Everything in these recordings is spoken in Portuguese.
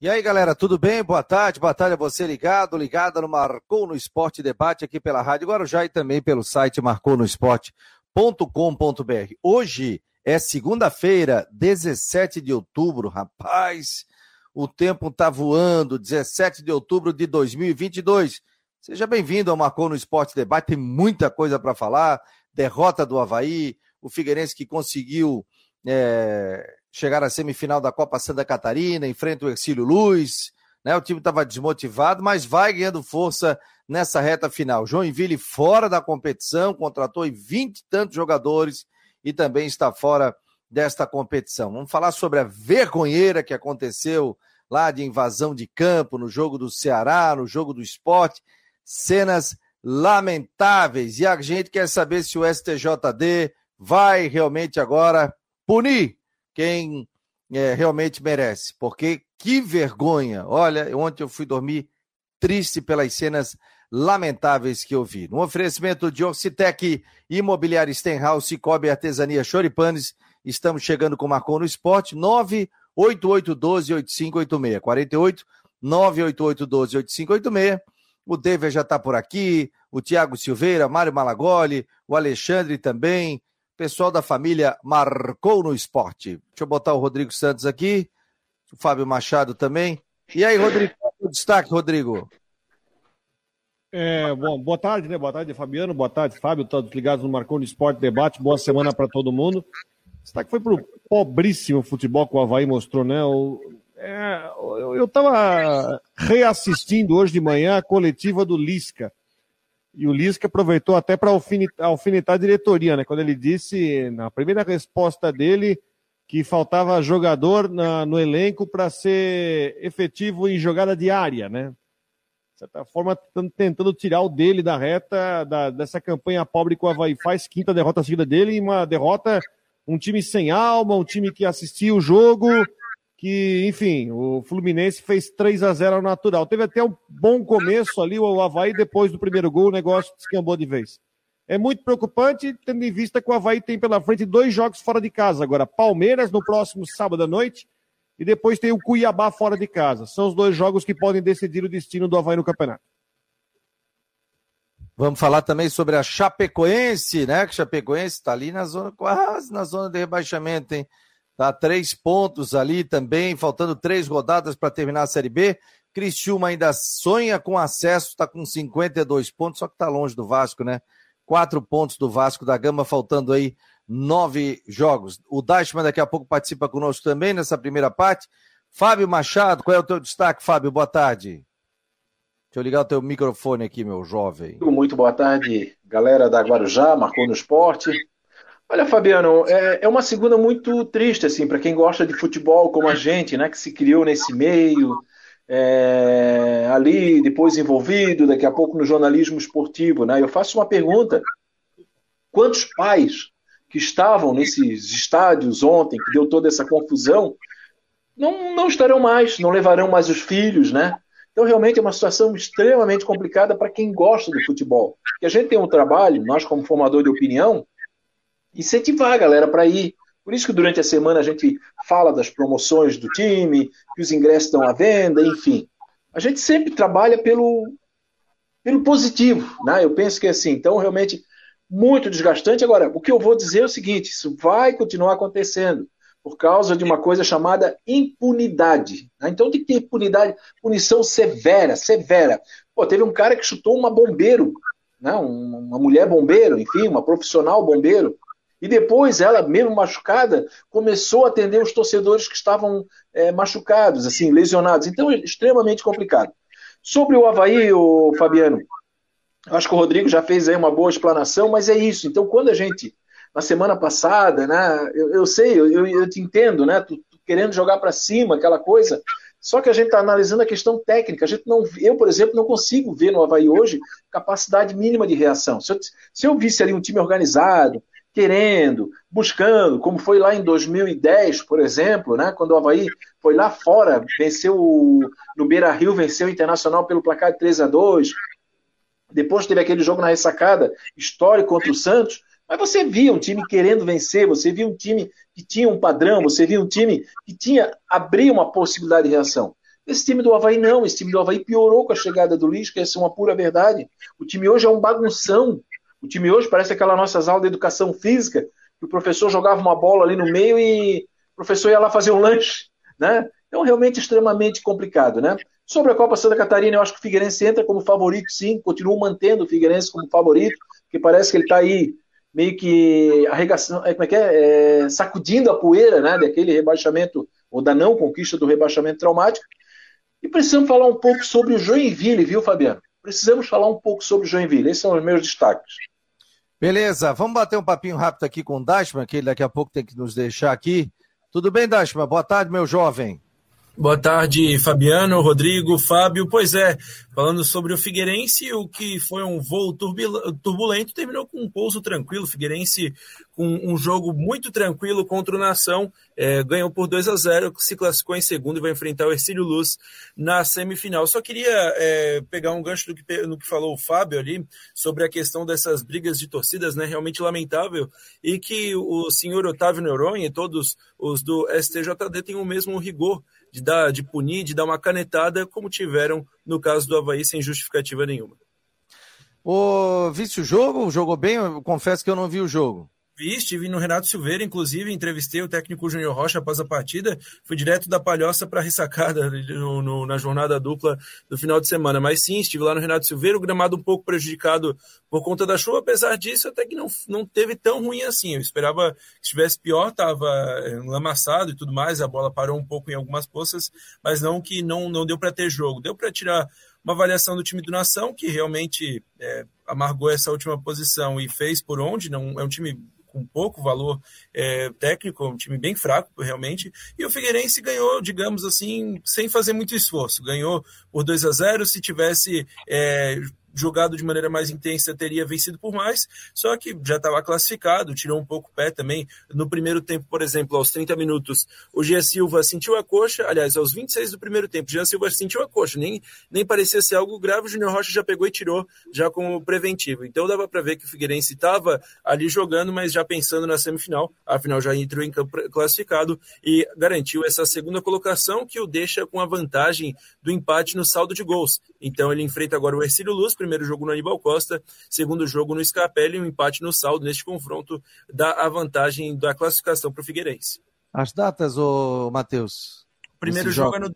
E aí, galera, tudo bem? Boa tarde, boa tarde a você ligado, ligada no Marcou no Esporte Debate aqui pela Rádio Guarujá e também pelo site marconosport.com.br. Hoje é segunda-feira, 17 de outubro, rapaz, o tempo tá voando, 17 de outubro de 2022. Seja bem-vindo ao Marcou no Esporte Debate, tem muita coisa para falar, derrota do Havaí, o Figueirense que conseguiu é, chegar à semifinal da Copa Santa Catarina, enfrenta o Exílio Luz, né? O time estava desmotivado, mas vai ganhando força nessa reta final. Joinville fora da competição, contratou 20 e tantos jogadores e também está fora desta competição. Vamos falar sobre a vergonheira que aconteceu lá de invasão de campo no jogo do Ceará, no jogo do esporte, cenas lamentáveis. E a gente quer saber se o STJD vai realmente agora punir quem é, realmente merece. Porque que vergonha! Olha, ontem eu fui dormir triste pelas cenas lamentáveis que eu vi. No oferecimento de Orcitec, Imobiliária Stenhouse, Cobre Artesania Choripanes, estamos chegando com o Marcon no Esporte, 98812-8586. 48 98812-8586. O David já está por aqui, o Tiago Silveira, Mário Malagoli, o Alexandre também, pessoal da família marcou no esporte. Deixa eu botar o Rodrigo Santos aqui, o Fábio Machado também. E aí, Rodrigo, o destaque, Rodrigo? É, bom, boa tarde, né? Boa tarde, Fabiano. Boa tarde, Fábio. Todos ligados no Marcou no Esporte Debate. Boa semana para todo mundo. O destaque foi pro pobríssimo futebol que o Havaí mostrou, né? O, é, eu estava reassistindo hoje de manhã a coletiva do Lisca. E o Lisca aproveitou até para alfinetar a diretoria, né? Quando ele disse, na primeira resposta dele, que faltava jogador na, no elenco para ser efetivo em jogada diária, né? De certa forma, tentando tirar o dele da reta da, dessa campanha pobre que o Havaí faz, quinta derrota seguida dele, e uma derrota, um time sem alma, um time que assistiu o jogo, que, enfim, o Fluminense fez 3 a 0 ao natural. Teve até um bom começo ali, o Havaí, depois do primeiro gol, o negócio descambou de vez. É muito preocupante, tendo em vista que o Havaí tem pela frente dois jogos fora de casa. Agora, Palmeiras no próximo sábado à noite e depois tem o Cuiabá fora de casa. São os dois jogos que podem decidir o destino do Havaí no campeonato. Vamos falar também sobre a Chapecoense, né? Que Chapecoense está ali na zona, quase na zona de rebaixamento, hein? Tá três pontos ali também, faltando três rodadas para terminar a Série B. Criciúma ainda sonha com acesso, está com 52 pontos, só que está longe do Vasco, né? Quatro pontos do Vasco da Gama, faltando aí nove jogos. O Dashman daqui a pouco participa conosco também nessa primeira parte. Fábio Machado, qual é o teu destaque, Fábio? Boa tarde. Deixa eu ligar o teu microfone aqui, meu jovem. Muito boa tarde, galera da Guarujá, marcou no esporte. Olha, Fabiano, é, é uma segunda muito triste, assim, para quem gosta de futebol como a gente, né, que se criou nesse meio, é, ali, depois envolvido, daqui a pouco no jornalismo esportivo, né? Eu faço uma pergunta: quantos pais que estavam nesses estádios ontem, que deu toda essa confusão, não, não estarão mais, não levarão mais os filhos, né? Então, realmente é uma situação extremamente complicada para quem gosta do futebol. E a gente tem um trabalho, nós como formador de opinião, incentivar a galera para ir. Por isso que durante a semana a gente fala das promoções do time, que os ingressos estão à venda, enfim. A gente sempre trabalha pelo, pelo positivo, né? Eu penso que é assim, então realmente muito desgastante. Agora, o que eu vou dizer é o seguinte: isso vai continuar acontecendo por causa de uma coisa chamada impunidade. Né? Então tem que ter impunidade, punição severa, severa. Pô, teve um cara que chutou uma bombeiro, né? uma mulher bombeiro, enfim, uma profissional bombeiro, e depois ela, mesmo machucada, começou a atender os torcedores que estavam é, machucados, assim, lesionados. Então, é extremamente complicado. Sobre o Havaí, o Fabiano, acho que o Rodrigo já fez aí uma boa explanação, mas é isso. Então, quando a gente, na semana passada, né, eu, eu sei, eu, eu, te entendo, né, tu, tu querendo jogar para cima, aquela coisa, só que a gente está analisando a questão técnica. A gente não, eu, por exemplo, não consigo ver no Havaí hoje capacidade mínima de reação. Se eu, se eu visse ali um time organizado, querendo, buscando, como foi lá em 2010, por exemplo, né, quando o Havaí foi lá fora, venceu o, no Beira Rio, venceu o Internacional pelo placar de 3 a 2 depois teve aquele jogo na ressacada histórico contra o Santos, mas você via um time querendo vencer, você via um time que tinha um padrão, você via um time que tinha abrir uma possibilidade de reação. Esse time do Havaí não, esse time do Havaí piorou com a chegada do Lisca, essa é uma pura verdade. O time hoje é um bagunção. O time hoje parece aquela nossas aulas de educação física, que o professor jogava uma bola ali no meio e o professor ia lá fazer um lanche, né? Então, realmente extremamente complicado, né? Sobre a Copa Santa Catarina, eu acho que o Figueirense entra como favorito, sim, continuo mantendo o Figueirense como favorito, porque parece que ele está aí meio que arregaçando, é, como é que é? é? sacudindo a poeira, né, daquele rebaixamento, ou da não conquista do rebaixamento traumático. E precisamos falar um pouco sobre o Joinville, viu, Fabiano? Precisamos falar um pouco sobre Joinville. Esses são os meus destaques. Beleza, vamos bater um papinho rápido aqui com o Dashman, que ele daqui a pouco tem que nos deixar aqui. Tudo bem, Dashman? Boa tarde, meu jovem. Boa tarde, Fabiano, Rodrigo, Fábio. Pois é, falando sobre o Figueirense, o que foi um voo turbulento terminou com um pouso tranquilo. Figueirense com um jogo muito tranquilo contra o Nação, é, ganhou por 2 a 0, se classificou em segundo e vai enfrentar o Ercílio Luz na semifinal. Só queria é, pegar um gancho do que, no que falou o Fábio ali sobre a questão dessas brigas de torcidas, né? Realmente lamentável, e que o senhor Otávio Neuron e todos os do STJD têm o mesmo rigor de, dar, de punir, de dar uma canetada, como tiveram no caso do Havaí, sem justificativa nenhuma. Ô, viste o jogo? Jogou bem? Eu confesso que eu não vi o jogo. Vi, estive no Renato Silveira, inclusive, entrevistei o técnico Júnior Rocha após a partida. Fui direto da Palhoça para a ressacada no, no, na jornada dupla do final de semana. Mas sim, estive lá no Renato Silveira, o gramado um pouco prejudicado por conta da chuva. Apesar disso, até que não, não teve tão ruim assim. Eu esperava que estivesse pior, estava é, lamaçado e tudo mais. A bola parou um pouco em algumas poças, mas não que não, não deu para ter jogo. Deu para tirar uma avaliação do time do Nação, que realmente é, amargou essa última posição e fez por onde. Não, é um time com pouco valor é, técnico, um time bem fraco realmente, e o Figueirense ganhou, digamos assim, sem fazer muito esforço, ganhou por 2 a 0 se tivesse é, jogado de maneira mais intensa, teria vencido por mais, só que já estava classificado, tirou um pouco o pé também. No primeiro tempo, por exemplo, aos 30 minutos, o Gia Silva sentiu a coxa, aliás, aos 26 do primeiro tempo, o Gia Silva sentiu a coxa, nem, nem parecia ser algo grave, o Júnior Rocha já pegou e tirou já como preventivo. Então dava para ver que o Figueirense estava ali jogando, mas já pensando na semifinal, afinal já entrou em campo classificado e garantiu essa segunda colocação que o deixa com a vantagem do empate no saldo de gols. Então ele enfrenta agora o Ercílio Luz, jogo no Aníbal Costa, segundo jogo no Scarpelli, um empate no saldo neste confronto dá a vantagem da classificação para o Figueirense. As datas, ô Matheus? Primeiro jogo, jogo é no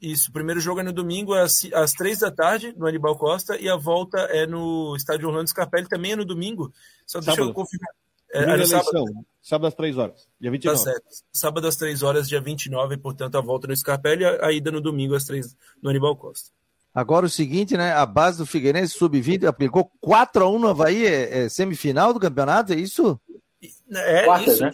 isso, o primeiro jogo é no domingo às, às três da tarde, no Aníbal Costa, e a volta é no estádio Orlando Scarpelli, também é no domingo. Só deixa sábado. eu confirmar. É, é no sábado. sábado às três horas, dia 29. Tá certo. Sábado às três horas, dia 29, portanto, a volta no Scarpelli, a, a ida no domingo às três no Aníbal Costa. Agora o seguinte, né? A base do Figueirense sub-20 aplicou 4 a 1 no Havaí, é, é, semifinal do campeonato, é isso? É Quarta, isso, né?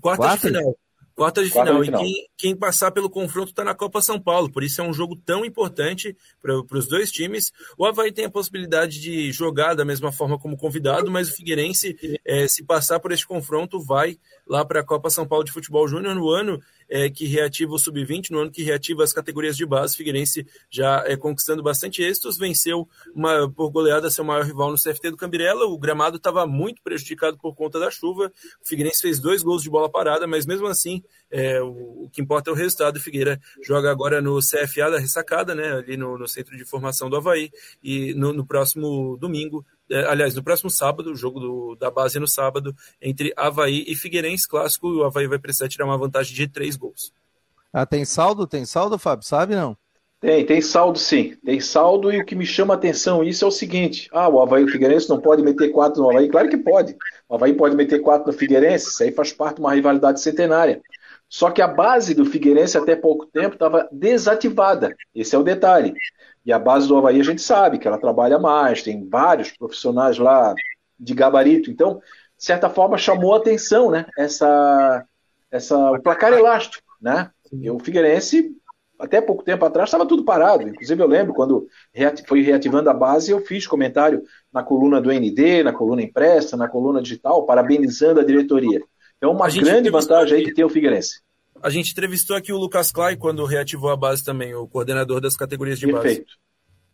quarta, quarta de final. Quarta de final. E quem, quem, passar pelo confronto está na Copa São Paulo. Por isso é um jogo tão importante para os dois times. O Havaí tem a possibilidade de jogar da mesma forma como convidado, mas o Figueirense, é, se passar por este confronto, vai lá para a Copa São Paulo de Futebol Júnior no ano é, que reativa o Sub-20, no ano que reativa as categorias de base. Figueirense já é, conquistando bastante êxitos, venceu uma, por goleada seu maior rival no CFT do Cambirela. O gramado estava muito prejudicado por conta da chuva. O Figueirense fez dois gols de bola parada, mas mesmo assim, é, o, o, que importa é o resultado. O Figueira joga agora no CFA da Ressacada, né, ali no, no Centro de Formação do Havaí, e no, no próximo domingo aliás, no próximo sábado, o jogo do, da base no sábado, entre Havaí e Figueirense Clássico, o Havaí vai precisar tirar uma vantagem de três gols. Ah, tem saldo? Tem saldo, Fábio? Sabe não? Tem, tem saldo sim. Tem saldo e o que me chama a atenção isso é o seguinte: ah, o Havaí o Figueirense não pode meter quatro no Havaí? Claro que pode. O Havaí pode meter quatro no Figueirense, isso aí faz parte de uma rivalidade centenária. Só que a base do Figueirense até pouco tempo estava desativada. Esse é o detalhe. E a base do Havaí a gente sabe que ela trabalha mais, tem vários profissionais lá de gabarito. Então, de certa forma, chamou a atenção, né? Essa, essa, o placar elástico, né? E o Figueirense, até pouco tempo atrás, estava tudo parado. Inclusive, eu lembro quando foi reativando a base, eu fiz comentário na coluna do ND, na coluna impressa, na coluna digital, parabenizando a diretoria. Então, uma grande vantagem aí que tem o Figueirense. A gente entrevistou aqui o Lucas Clay quando reativou a base também, o coordenador das categorias de Perfeito.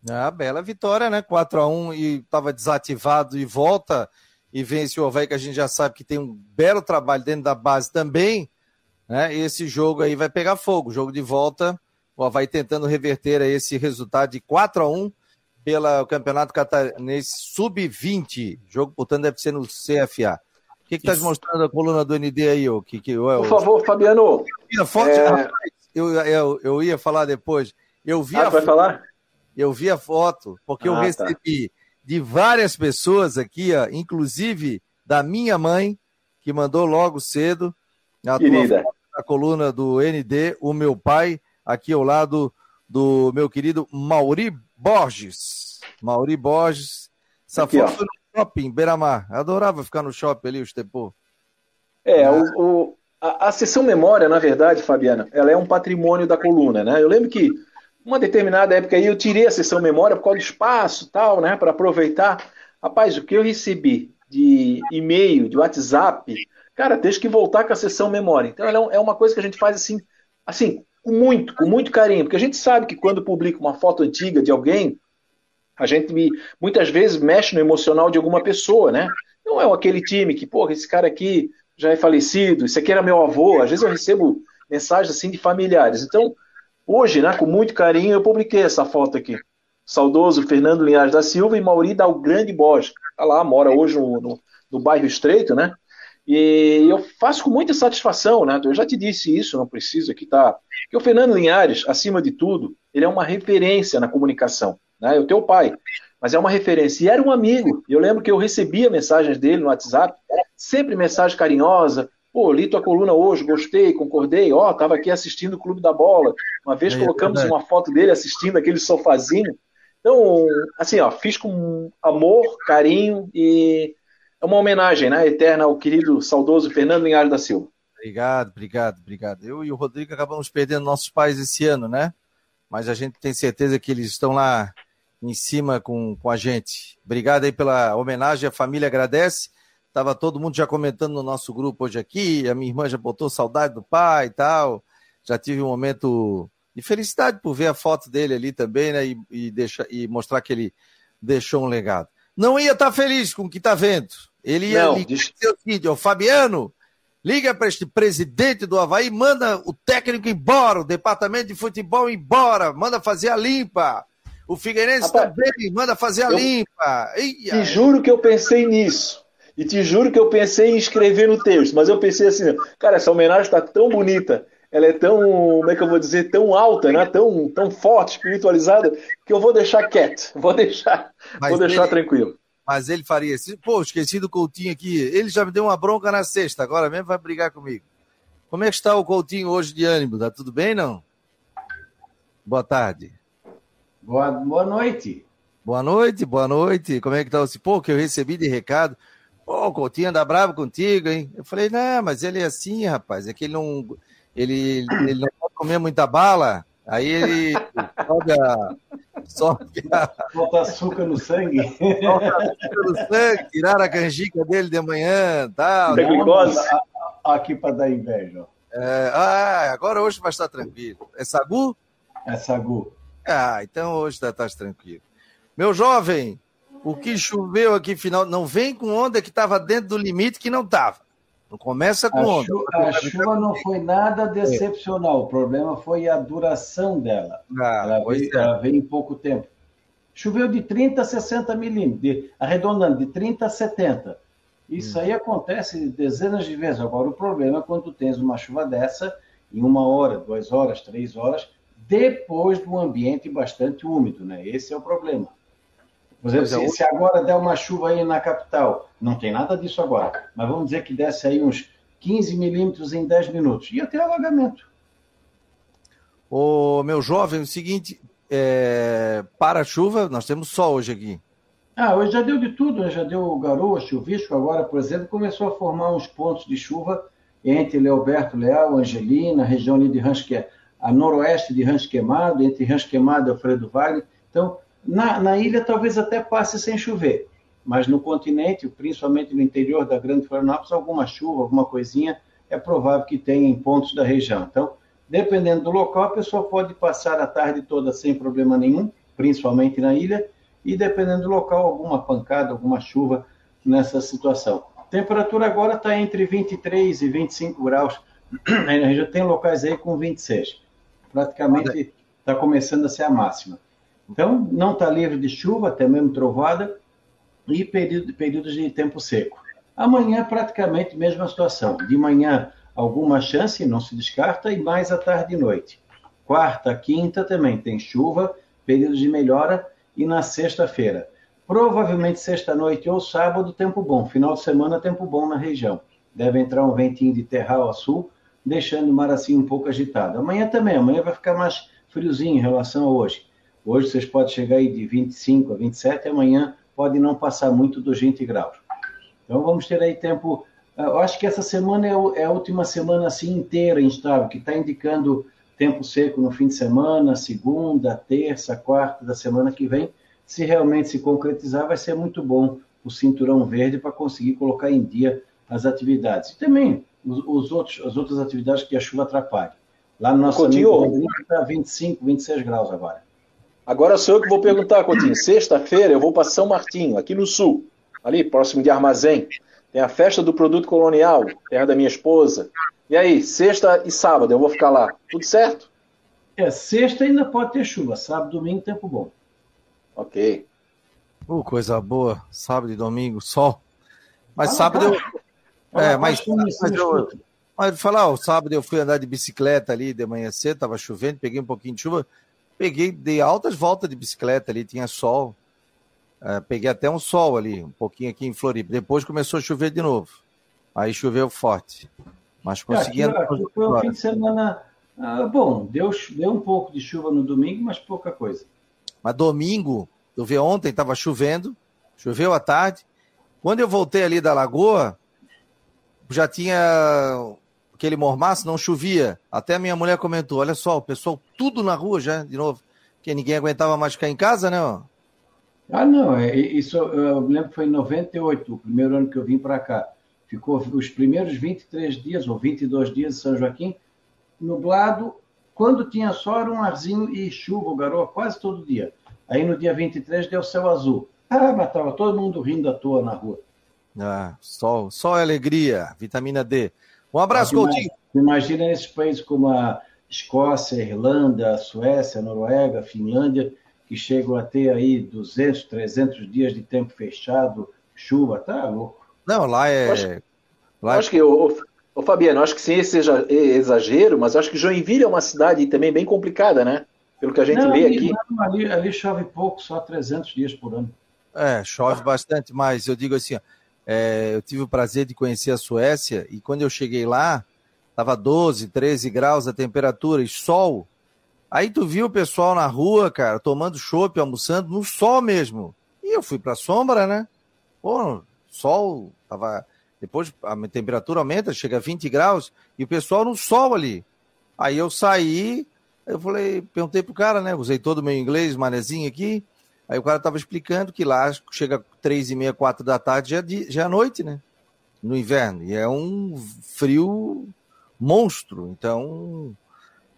base. Ah, bela vitória, né? 4 a 1 e estava desativado e volta e vence o Havaí, que a gente já sabe que tem um belo trabalho dentro da base também. Né? E esse jogo aí vai pegar fogo. Jogo de volta O Havaí tentando reverter esse resultado de 4 a 1 pelo Campeonato Catarinense Sub-20. Jogo, portanto, deve ser no CFA. O que está mostrando a coluna do ND aí, ô, que, que, Por favor, Fabiano. Forte, é... eu, eu, eu ia falar depois. Eu vi ah, a vai falar? Eu vi a foto, porque ah, eu tá. recebi tá. de várias pessoas aqui, ó, inclusive da minha mãe, que mandou logo cedo a, Querida. a coluna do ND, o meu pai, aqui ao lado do meu querido Mauri Borges. Mauri Borges. Essa aqui, foto ó. foi no shopping, Beira-Mar. Adorava ficar no shopping ali, o Estepô. É, é. O, o, a, a sessão memória, na verdade, Fabiana, ela é um patrimônio da coluna, né? Eu lembro que uma determinada época aí eu tirei a sessão memória por causa do espaço tal, né? Para aproveitar. Rapaz, o que eu recebi de e-mail, de WhatsApp, cara, tens que voltar com a sessão memória. Então ela é, é uma coisa que a gente faz assim, assim, com muito, com muito carinho, porque a gente sabe que quando publica uma foto antiga de alguém, a gente muitas vezes mexe no emocional de alguma pessoa, né? Não é aquele time que, porra, esse cara aqui já é falecido, esse aqui era meu avô. Às vezes eu recebo mensagens assim de familiares. Então, hoje, né, com muito carinho, eu publiquei essa foto aqui. Saudoso Fernando Linhares da Silva e Mauri Dalgrande Borges. Tá lá, mora hoje no, no, no bairro Estreito, né? E eu faço com muita satisfação, né? Eu já te disse isso, não preciso aqui tá. Que o Fernando Linhares, acima de tudo, ele é uma referência na comunicação, né? É o teu pai, mas é uma referência. E era um amigo. Eu lembro que eu recebia mensagens dele no WhatsApp, sempre mensagem carinhosa. Pô, li tua coluna hoje, gostei, concordei. Ó, oh, tava aqui assistindo o Clube da Bola. Uma vez é, colocamos é uma foto dele assistindo aquele sofazinho. Então, assim, ó, fiz com amor, carinho e é uma homenagem, né, eterna ao querido, saudoso Fernando Linhares da Silva. Obrigado, obrigado, obrigado. Eu e o Rodrigo acabamos perdendo nossos pais esse ano, né? Mas a gente tem certeza que eles estão lá em cima com, com a gente. Obrigado aí pela homenagem, a família agradece. Tava todo mundo já comentando no nosso grupo hoje aqui, a minha irmã já botou saudade do pai e tal. Já tive um momento de felicidade por ver a foto dele ali também, né? E, e, deixa, e mostrar que ele deixou um legado não ia estar tá feliz com o que está vendo. Ele ia não, dizer o seguinte, Fabiano, liga para este presidente do Havaí, manda o técnico embora, o departamento de futebol embora, manda fazer a limpa. O Figueirense Rapaz, também, manda fazer a eu, limpa. Ia. Te juro que eu pensei nisso. E te juro que eu pensei em escrever no texto, mas eu pensei assim, cara, essa homenagem está tão bonita ela é tão, como é que eu vou dizer, tão alta, né? tão, tão forte, espiritualizada, que eu vou deixar quieto, vou deixar, mas vou deixar ele, tranquilo. Mas ele faria assim, pô, esqueci do Coutinho aqui, ele já me deu uma bronca na sexta, agora mesmo vai brigar comigo. Como é que está o Coutinho hoje de ânimo? Tá tudo bem, não? Boa tarde. Boa, boa noite. Boa noite, boa noite. Como é que tá o Pô, que eu recebi de recado. Pô, o Coutinho anda bravo contigo, hein? Eu falei, não, mas ele é assim, rapaz. É que ele não ele, ele não pode comer muita bala, aí ele sobe a. Sobe a... Falta açúcar no sangue. Falta açúcar no sangue, tirar a canjica dele de manhã tal. Né? Aqui para dar inveja. É, ah, agora hoje vai estar tranquilo. É sagu? É sagu. Ah, então hoje está tá tranquilo. Meu jovem, o que choveu aqui final, não vem com onda que estava dentro do limite que não estava. Não começa com a onda. Chuva, a chuva não foi nada decepcional. O problema foi a duração dela. Ah, ela, veio, é. ela veio em pouco tempo. Choveu de 30 a 60 milímetros, de, arredondando, de 30 a 70. Isso hum. aí acontece dezenas de vezes. Agora, o problema é quando tu tens uma chuva dessa em uma hora, duas horas, três horas, depois de um ambiente bastante úmido, né? Esse é o problema. Por exemplo, se, se, agora der uma chuva aí na capital, não tem nada disso agora, mas vamos dizer que desse aí uns 15 milímetros em 10 minutos, ia ter alagamento. Ô, meu jovem, o seguinte, é, para a chuva, nós temos sol hoje aqui. Ah, hoje já deu de tudo, né? já deu garoa, chuvisco, agora, por exemplo, começou a formar uns pontos de chuva entre Leoberto Leal, Angelina, região ali de Rancho, a noroeste de Rancho Queimado, entre Rancho Queimado e Alfredo Vale. Então, na, na ilha talvez até passe sem chover, mas no continente, principalmente no interior da Grande Florianópolis, alguma chuva, alguma coisinha, é provável que tenha em pontos da região. Então, dependendo do local, a pessoa pode passar a tarde toda sem problema nenhum, principalmente na ilha, e dependendo do local, alguma pancada, alguma chuva nessa situação. Temperatura agora está entre 23 e 25 graus, na região tem locais aí com 26. Praticamente está começando a ser a máxima. Então, não está livre de chuva, até mesmo trovada, e período, períodos de tempo seco. Amanhã, praticamente mesma situação. De manhã, alguma chance, não se descarta, e mais à tarde e noite. Quarta, quinta também tem chuva, períodos de melhora, e na sexta-feira. Provavelmente sexta-noite ou sábado, tempo bom. Final de semana, tempo bom na região. Deve entrar um ventinho de terral a sul, deixando o mar assim um pouco agitado. Amanhã também, amanhã vai ficar mais friozinho em relação a hoje. Hoje vocês podem chegar aí de 25 a 27, amanhã pode não passar muito dos 20 graus. Então vamos ter aí tempo. Ah, eu acho que essa semana é, é a última semana assim inteira instável, que está indicando tempo seco no fim de semana, segunda, terça, quarta da semana que vem. Se realmente se concretizar, vai ser muito bom o cinturão verde para conseguir colocar em dia as atividades. E também os, os, outros, as outras atividades que a chuva atrapalha. Lá no nosso Coutinho, está 25, 26 graus agora. Agora sou eu que vou perguntar, Coutinho. Sexta-feira eu vou para São Martinho, aqui no sul, ali próximo de Armazém. Tem a festa do produto colonial, terra da minha esposa. E aí, sexta e sábado eu vou ficar lá. Tudo certo? É, sexta ainda pode ter chuva, sábado, domingo, tempo bom. Ok. Uh, coisa boa. Sábado e domingo, sol. Mas sábado eu. É, mas, mas eu. Mas falar, o sábado eu fui andar de bicicleta ali de manhã cedo, tava chovendo, peguei um pouquinho de chuva, peguei, dei altas voltas de bicicleta ali, tinha sol. É, peguei até um sol ali, um pouquinho aqui em Floripa. Depois começou a chover de novo. Aí choveu forte. Mas consegui. Aqui, aqui foi um fim de semana. Ah, bom, deu, deu um pouco de chuva no domingo, mas pouca coisa. Mas domingo, eu vi ontem, estava chovendo, choveu à tarde. Quando eu voltei ali da lagoa, já tinha aquele mormaço, não chovia. Até a minha mulher comentou: olha só, o pessoal tudo na rua já, de novo. Porque ninguém aguentava mais ficar em casa, né? Ah, não, é, isso eu lembro que foi em 98, o primeiro ano que eu vim para cá. Ficou os primeiros 23 dias ou 22 dias em São Joaquim, nublado. Quando tinha sol, era um arzinho e chuva, garoa, quase todo dia. Aí no dia 23 deu céu azul. Ah, mas estava todo mundo rindo à toa na rua. Ah, sol, sol é alegria, vitamina D. Um abraço, Imagina, Coutinho. Imagina nesses países como a Escócia, a Irlanda, a Suécia, a Noruega, a Finlândia, que chegam a ter aí 200, 300 dias de tempo fechado, chuva, tá louco. Não, lá é. Eu acho, lá eu acho que, ô, ô, Fabiano, acho que sim, esse seja exagero, mas acho que Joinville é uma cidade também bem complicada, né? Pelo que a gente não, lê ali, aqui. Não, ali, ali chove pouco, só 300 dias por ano. É, chove bastante, mas eu digo assim, ó, é, eu tive o prazer de conhecer a Suécia e quando eu cheguei lá, tava 12, 13 graus a temperatura e sol. Aí tu viu o pessoal na rua, cara, tomando chopp, almoçando no sol mesmo. E eu fui pra sombra, né? Pô, sol, tava. Depois a temperatura aumenta, chega a 20 graus, e o pessoal no sol ali. Aí eu saí, eu falei, perguntei pro cara, né? Usei todo o meu inglês, manezinho aqui. Aí o cara tava explicando que lá chega três e meia, quatro da tarde, já, é já é noite, né? No inverno. E é um frio monstro. Então,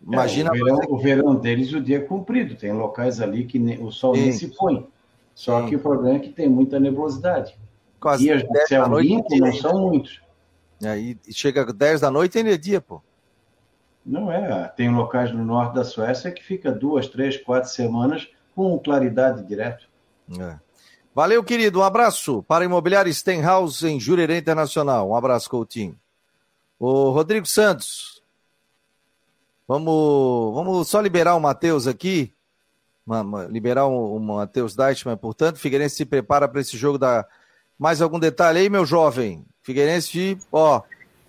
imagina. É, o, verão, o, verão, deles, o dia é comprido. Tem locais ali que o sol Sim. nem se põe. Só Sim. que o problema é que tem muita nebulosidade. Quase Dias de céu limpo não são muitos. Aí chega 10 da noite e ainda é dia, pô. Não é. Tem locais no norte da Suécia que fica duas, três, quatro semanas com claridade direto. É. Valeu, querido. Um abraço para Imobiliária Stenhouse em Jurerê Internacional. Um abraço, Coutinho. O Rodrigo Santos. Vamos, vamos só liberar o Matheus aqui. Liberar o, o Matheus Deichmann, portanto. Figueirense se prepara para esse jogo da. Mais algum detalhe aí, meu jovem? Figueirense, ó,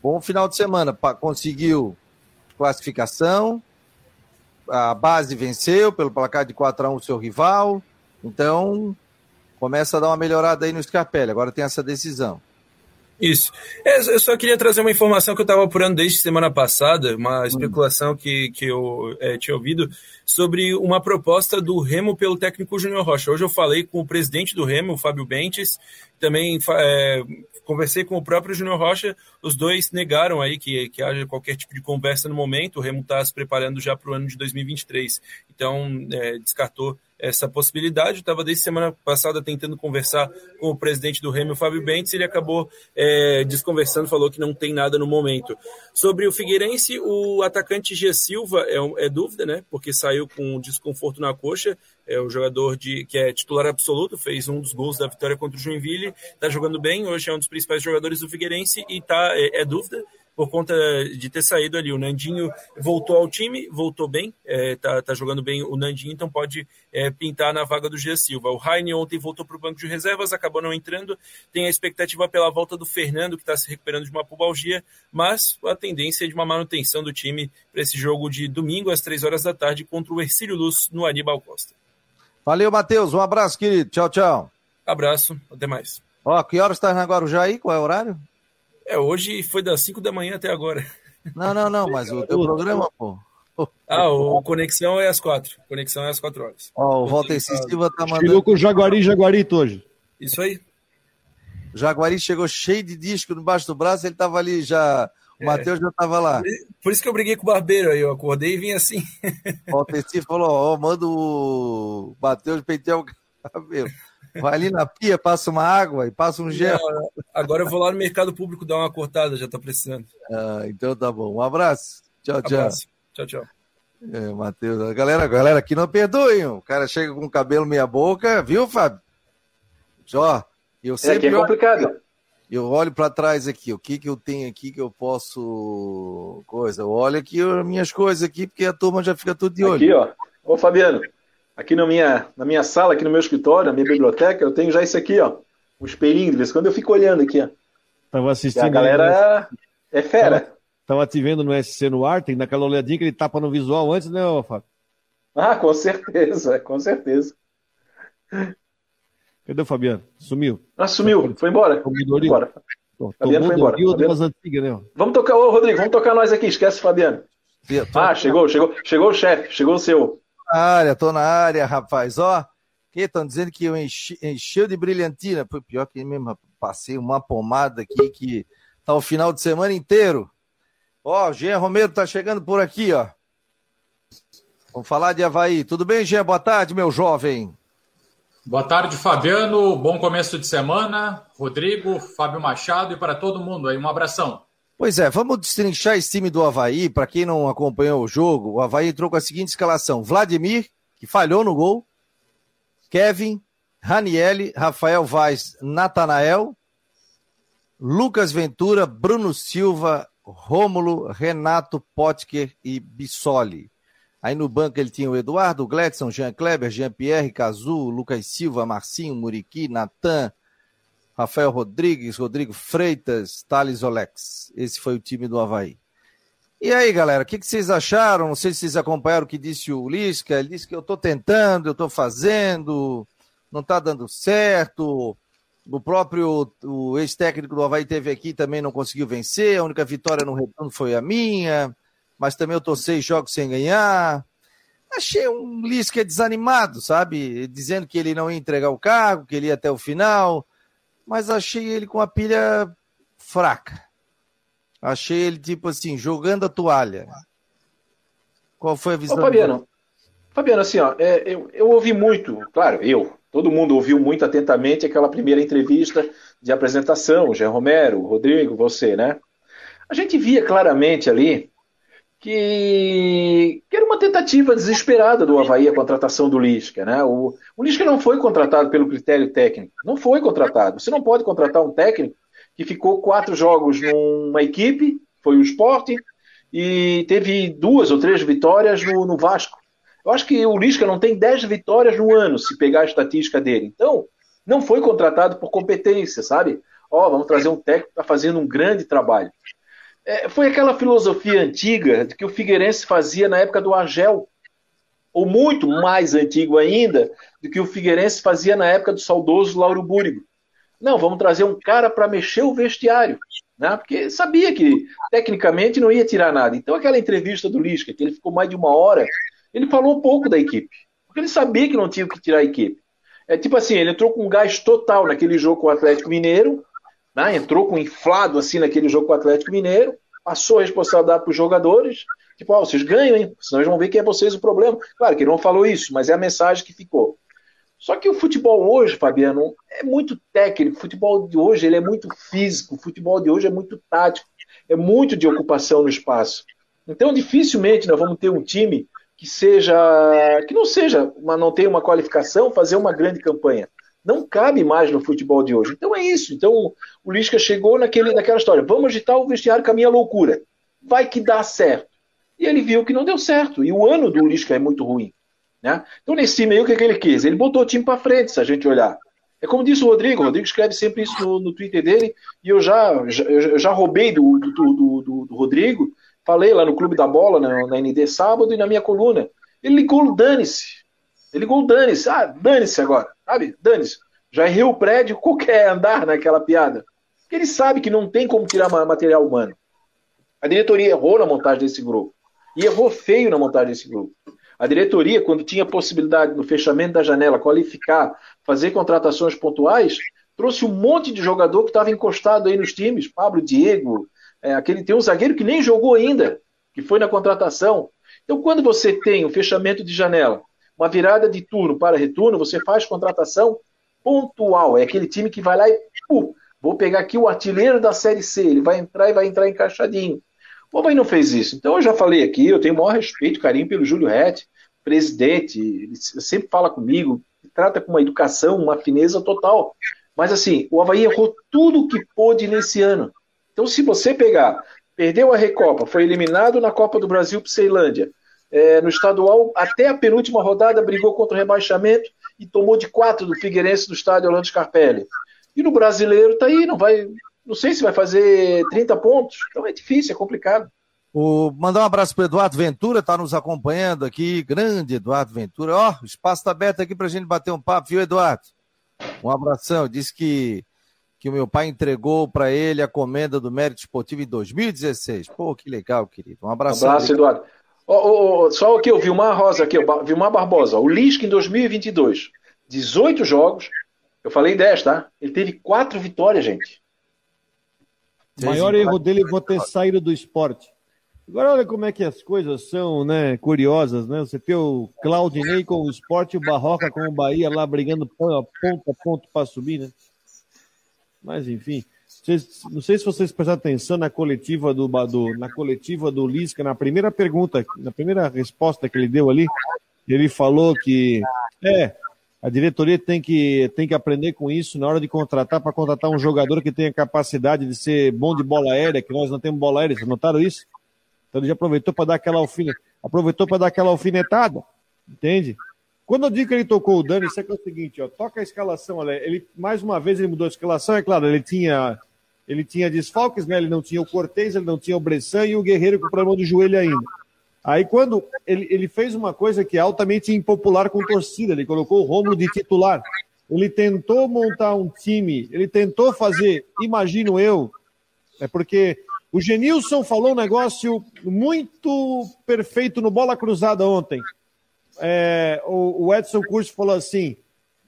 bom final de semana. Conseguiu classificação. A base venceu pelo placar de 4 a 1 o seu rival. Então, começa a dar uma melhorada aí no Scarpelli. Agora tem essa decisão. Isso. É, eu só queria trazer uma informação que eu estava apurando desde semana passada, uma especulação que, que eu é, tinha ouvido sobre uma proposta do Remo pelo técnico Júnior Rocha. Hoje eu falei com o presidente do Remo, o Fábio Bentes, também é, conversei com o próprio Júnior Rocha, os dois negaram aí que, que haja qualquer tipo de conversa no momento, o Remo está se preparando já para o ano de 2023, então é, descartou essa possibilidade. Estava desde semana passada tentando conversar com o presidente do Remo, Fábio Bentes, ele acabou é, desconversando, falou que não tem nada no momento. Sobre o Figueirense, o atacante Gia Silva é, é dúvida, né? Porque saiu com desconforto na coxa. É o jogador de, que é titular absoluto, fez um dos gols da vitória contra o Joinville, está jogando bem, hoje é um dos principais jogadores do Figueirense e tá, é, é dúvida por conta de ter saído ali. O Nandinho voltou ao time, voltou bem, é, tá, tá jogando bem o Nandinho, então pode é, pintar na vaga do Gia Silva. O Raine ontem voltou para o banco de reservas, acabou não entrando. Tem a expectativa pela volta do Fernando, que está se recuperando de uma pubalgia, mas a tendência é de uma manutenção do time para esse jogo de domingo às três horas da tarde contra o Ercílio Luz no Aníbal Costa. Valeu, Matheus. Um abraço, querido. Tchau, tchau. Abraço, até mais. Ó, que horas está na Guarujá aí? Qual é o horário? É, hoje foi das 5 da manhã até agora. Não, não, não, mas o teu programa, pô. Ah, o Conexão é às 4. Conexão é às 4 horas. Ó, o Walter Silva tá mandando. Chegou com o Jaguari Jaguarito hoje. Isso aí. O Jaguari chegou cheio de disco debaixo do braço, ele tava ali já. O é. Matheus já tava lá. Por isso que eu briguei com o barbeiro aí, eu acordei e vim assim. O Walter Silva falou: Ó, manda o Matheus pentear o cabelo. Vai ali na pia, passa uma água e passa um gel. Não, agora eu vou lá no mercado público dar uma cortada, já tá precisando. Ah, então tá bom. Um abraço. Tchau, tchau. Abraço. Tchau, tchau. É, Matheus, a galera, a galera aqui não perdoem. O cara chega com o cabelo meia boca, viu, Fábio? Ó, eu sempre. É, que é complicado. Olho, eu olho para trás aqui, o que que eu tenho aqui que eu posso. Coisa. Eu olho aqui as minhas coisas aqui, porque a turma já fica tudo de olho. Aqui, ó. Ô, Fabiano, aqui na minha, na minha sala, aqui no meu escritório, na minha biblioteca, eu tenho já isso aqui, ó. Um espelhinho, de vez em quando eu fico olhando aqui, ó. Tava assistindo. E a galera é, é fera. Tava, tava, te vendo no SC no ar, tem naquela olhadinha que ele tapa no visual antes, né, Fábio? Ah, com certeza, com certeza. Cadê o Fabiano? Sumiu. Ah, sumiu, foi embora. Foi embora. Fabiano foi embora. Fabiano... Antigas, né? Vamos tocar, ô Rodrigo, vamos tocar nós aqui, esquece o Fabiano. Ah, chegou, chegou, chegou o chefe, chegou o seu área, tô na área, rapaz. Ó, que estão dizendo que eu enchi, encheu de brilhantina. Foi pior que mesmo, passei uma pomada aqui que tá o final de semana inteiro. Ó, Jean Romero tá chegando por aqui, ó. Vamos falar de Havaí. Tudo bem, Jean? Boa tarde, meu jovem. Boa tarde, Fabiano. Bom começo de semana. Rodrigo, Fábio Machado e para todo mundo aí. Um abração. Pois é, vamos destrinchar esse time do Havaí. Para quem não acompanhou o jogo, o Havaí entrou com a seguinte escalação: Vladimir, que falhou no gol, Kevin, Ranielli, Rafael Vaz, Natanael, Lucas Ventura, Bruno Silva, Rômulo, Renato Potker e Bissoli. Aí no banco ele tinha o Eduardo, Gledson, Jean Kleber, Jean Pierre, Cazu, Lucas Silva, Marcinho, Muriqui, Natan, Rafael Rodrigues, Rodrigo Freitas, Thales Olex. Esse foi o time do Havaí. E aí, galera, o que, que, vocês acharam? Não sei se vocês acompanharam o que disse o Lisca. Ele disse que eu estou tentando, eu estou fazendo, não está dando certo. O próprio ex-técnico do Havaí teve aqui também não conseguiu vencer. A única vitória no retorno foi a minha. Mas também eu estou seis jogos sem ganhar. Achei um Lisca desanimado, sabe? Dizendo que ele não ia entregar o cargo, que ele ia até o final mas achei ele com a pilha fraca. Achei ele, tipo assim, jogando a toalha. Qual foi a visão? Ô, Fabiano, Fabiano, assim, ó, é, eu, eu ouvi muito, claro, eu, todo mundo ouviu muito atentamente aquela primeira entrevista de apresentação, o Jean Romero, o Rodrigo, você, né? A gente via claramente ali que, que, era uma tentativa desesperada do Havaí a contratação do Lisca. Né? O, o Lisca não foi contratado pelo critério técnico. Não foi contratado. Você não pode contratar um técnico que ficou quatro jogos numa equipe, foi o Sport, e teve duas ou três vitórias no, no Vasco. Eu acho que o Lisca não tem dez vitórias no ano, se pegar a estatística dele. Então, não foi contratado por competência, sabe? Ó, oh, vamos trazer um técnico que está fazendo um grande trabalho. É, foi aquela filosofia antiga que o Figueirense fazia na época do Argel, ou muito mais antigo ainda do que o Figueirense fazia na época do saudoso Lauro Búrigo. Não, vamos trazer um cara para mexer o vestiário, né? porque sabia que tecnicamente não ia tirar nada. Então, aquela entrevista do Lisca, que ele ficou mais de uma hora, ele falou um pouco da equipe, porque ele sabia que não tinha que tirar a equipe. É tipo assim, ele entrou com um gás total naquele jogo com o Atlético Mineiro, né? entrou com inflado assim naquele jogo com o Atlético Mineiro, passou a responsabilidade para os jogadores, Tipo, ó, vocês ganham, hein? Senão eles vão ver que é vocês o problema. Claro que ele não falou isso, mas é a mensagem que ficou. Só que o futebol hoje, Fabiano, é muito técnico. O futebol de hoje ele é muito físico. O futebol de hoje é muito tático. É muito de ocupação no espaço. Então, dificilmente nós vamos ter um time que seja, que não seja, uma, não tenha uma qualificação, fazer uma grande campanha. Não cabe mais no futebol de hoje. Então é isso. Então o Lisca chegou naquele, naquela história. Vamos agitar o vestiário com a minha loucura. Vai que dá certo. E ele viu que não deu certo. E o ano do Lisca é muito ruim. Né? Então, nesse aí, o que, é que ele quis? Ele botou o time para frente, se a gente olhar. É como disse o Rodrigo, o Rodrigo escreve sempre isso no, no Twitter dele, e eu já, já, eu já roubei do, do, do, do, Rodrigo, falei lá no Clube da Bola, na, na ND sábado, e na minha coluna. Ele ligou o dane-se. Ele ligou dane-se. Ah, dane-se agora, sabe? Dane-se. Já errei o prédio, qualquer andar naquela piada. Porque ele sabe que não tem como tirar material humano. A diretoria errou na montagem desse grupo. E errou feio na montagem desse grupo. A diretoria, quando tinha possibilidade no fechamento da janela qualificar, fazer contratações pontuais, trouxe um monte de jogador que estava encostado aí nos times, Pablo Diego, é, aquele tem um zagueiro que nem jogou ainda, que foi na contratação. Então, quando você tem o um fechamento de janela, uma virada de turno para retorno, você faz contratação pontual. É aquele time que vai lá e pum, vou pegar aqui o artilheiro da Série C, ele vai entrar e vai entrar encaixadinho. O Havaí não fez isso. Então eu já falei aqui, eu tenho o maior respeito, carinho pelo Júlio Rett, presidente, ele sempre fala comigo, trata com uma educação, uma fineza total. Mas assim, o Havaí errou tudo que pôde nesse ano. Então se você pegar, perdeu a Recopa, foi eliminado na Copa do Brasil para Ceilândia, é, no estadual, até a penúltima rodada, brigou contra o rebaixamento e tomou de quatro do Figueirense do estádio Orlando Scarpelli. E no brasileiro tá aí, não vai, não sei se vai fazer 30 pontos. Então é difícil, é complicado. O, mandar um abraço para Eduardo Ventura, está nos acompanhando aqui. Grande Eduardo Ventura. Ó, oh, o espaço está aberto aqui para a gente bater um papo, viu, Eduardo? Um abração. Diz que, que o meu pai entregou para ele a comenda do Mérito Esportivo em 2016. Pô, que legal, querido. Um abraço. Um abraço, Eduardo. Oh, oh, só aqui, o Vilmar Rosa, aqui, o Vilmar Barbosa. O Lisca em 2022, 18 jogos. Eu falei 10, tá? Ele teve quatro vitórias, gente. O maior erro dele foi ter saído do esporte. Agora olha como é que as coisas são, né, curiosas, né? Você tem o Claudinei com o esporte o Barroca com o Bahia lá brigando ponto a ponto para subir, né? Mas enfim, vocês, não sei se vocês prestaram atenção na coletiva do, do na coletiva do Lisca, na primeira pergunta, na primeira resposta que ele deu ali, ele falou que é, a diretoria tem que, tem que aprender com isso na hora de contratar, para contratar um jogador que tenha capacidade de ser bom de bola aérea, que nós não temos bola aérea, vocês notaram isso? Então ele já aproveitou para dar aquela alfinetada, aproveitou para dar aquela alfinetada, entende? Quando eu digo que ele tocou o Dani, isso é, é o seguinte, ó, toca a escalação, ele mais uma vez ele mudou a escalação, é claro, ele tinha ele tinha desfalques, né? Ele não tinha o Cortez, ele não tinha o Bressan e o Guerreiro com problema do joelho ainda. Aí quando ele, ele fez uma coisa que é altamente impopular com torcida, ele colocou o Romulo de titular. Ele tentou montar um time, ele tentou fazer, imagino eu, é porque o Genilson falou um negócio muito perfeito no Bola Cruzada ontem. É, o, o, Edson Curso falou assim: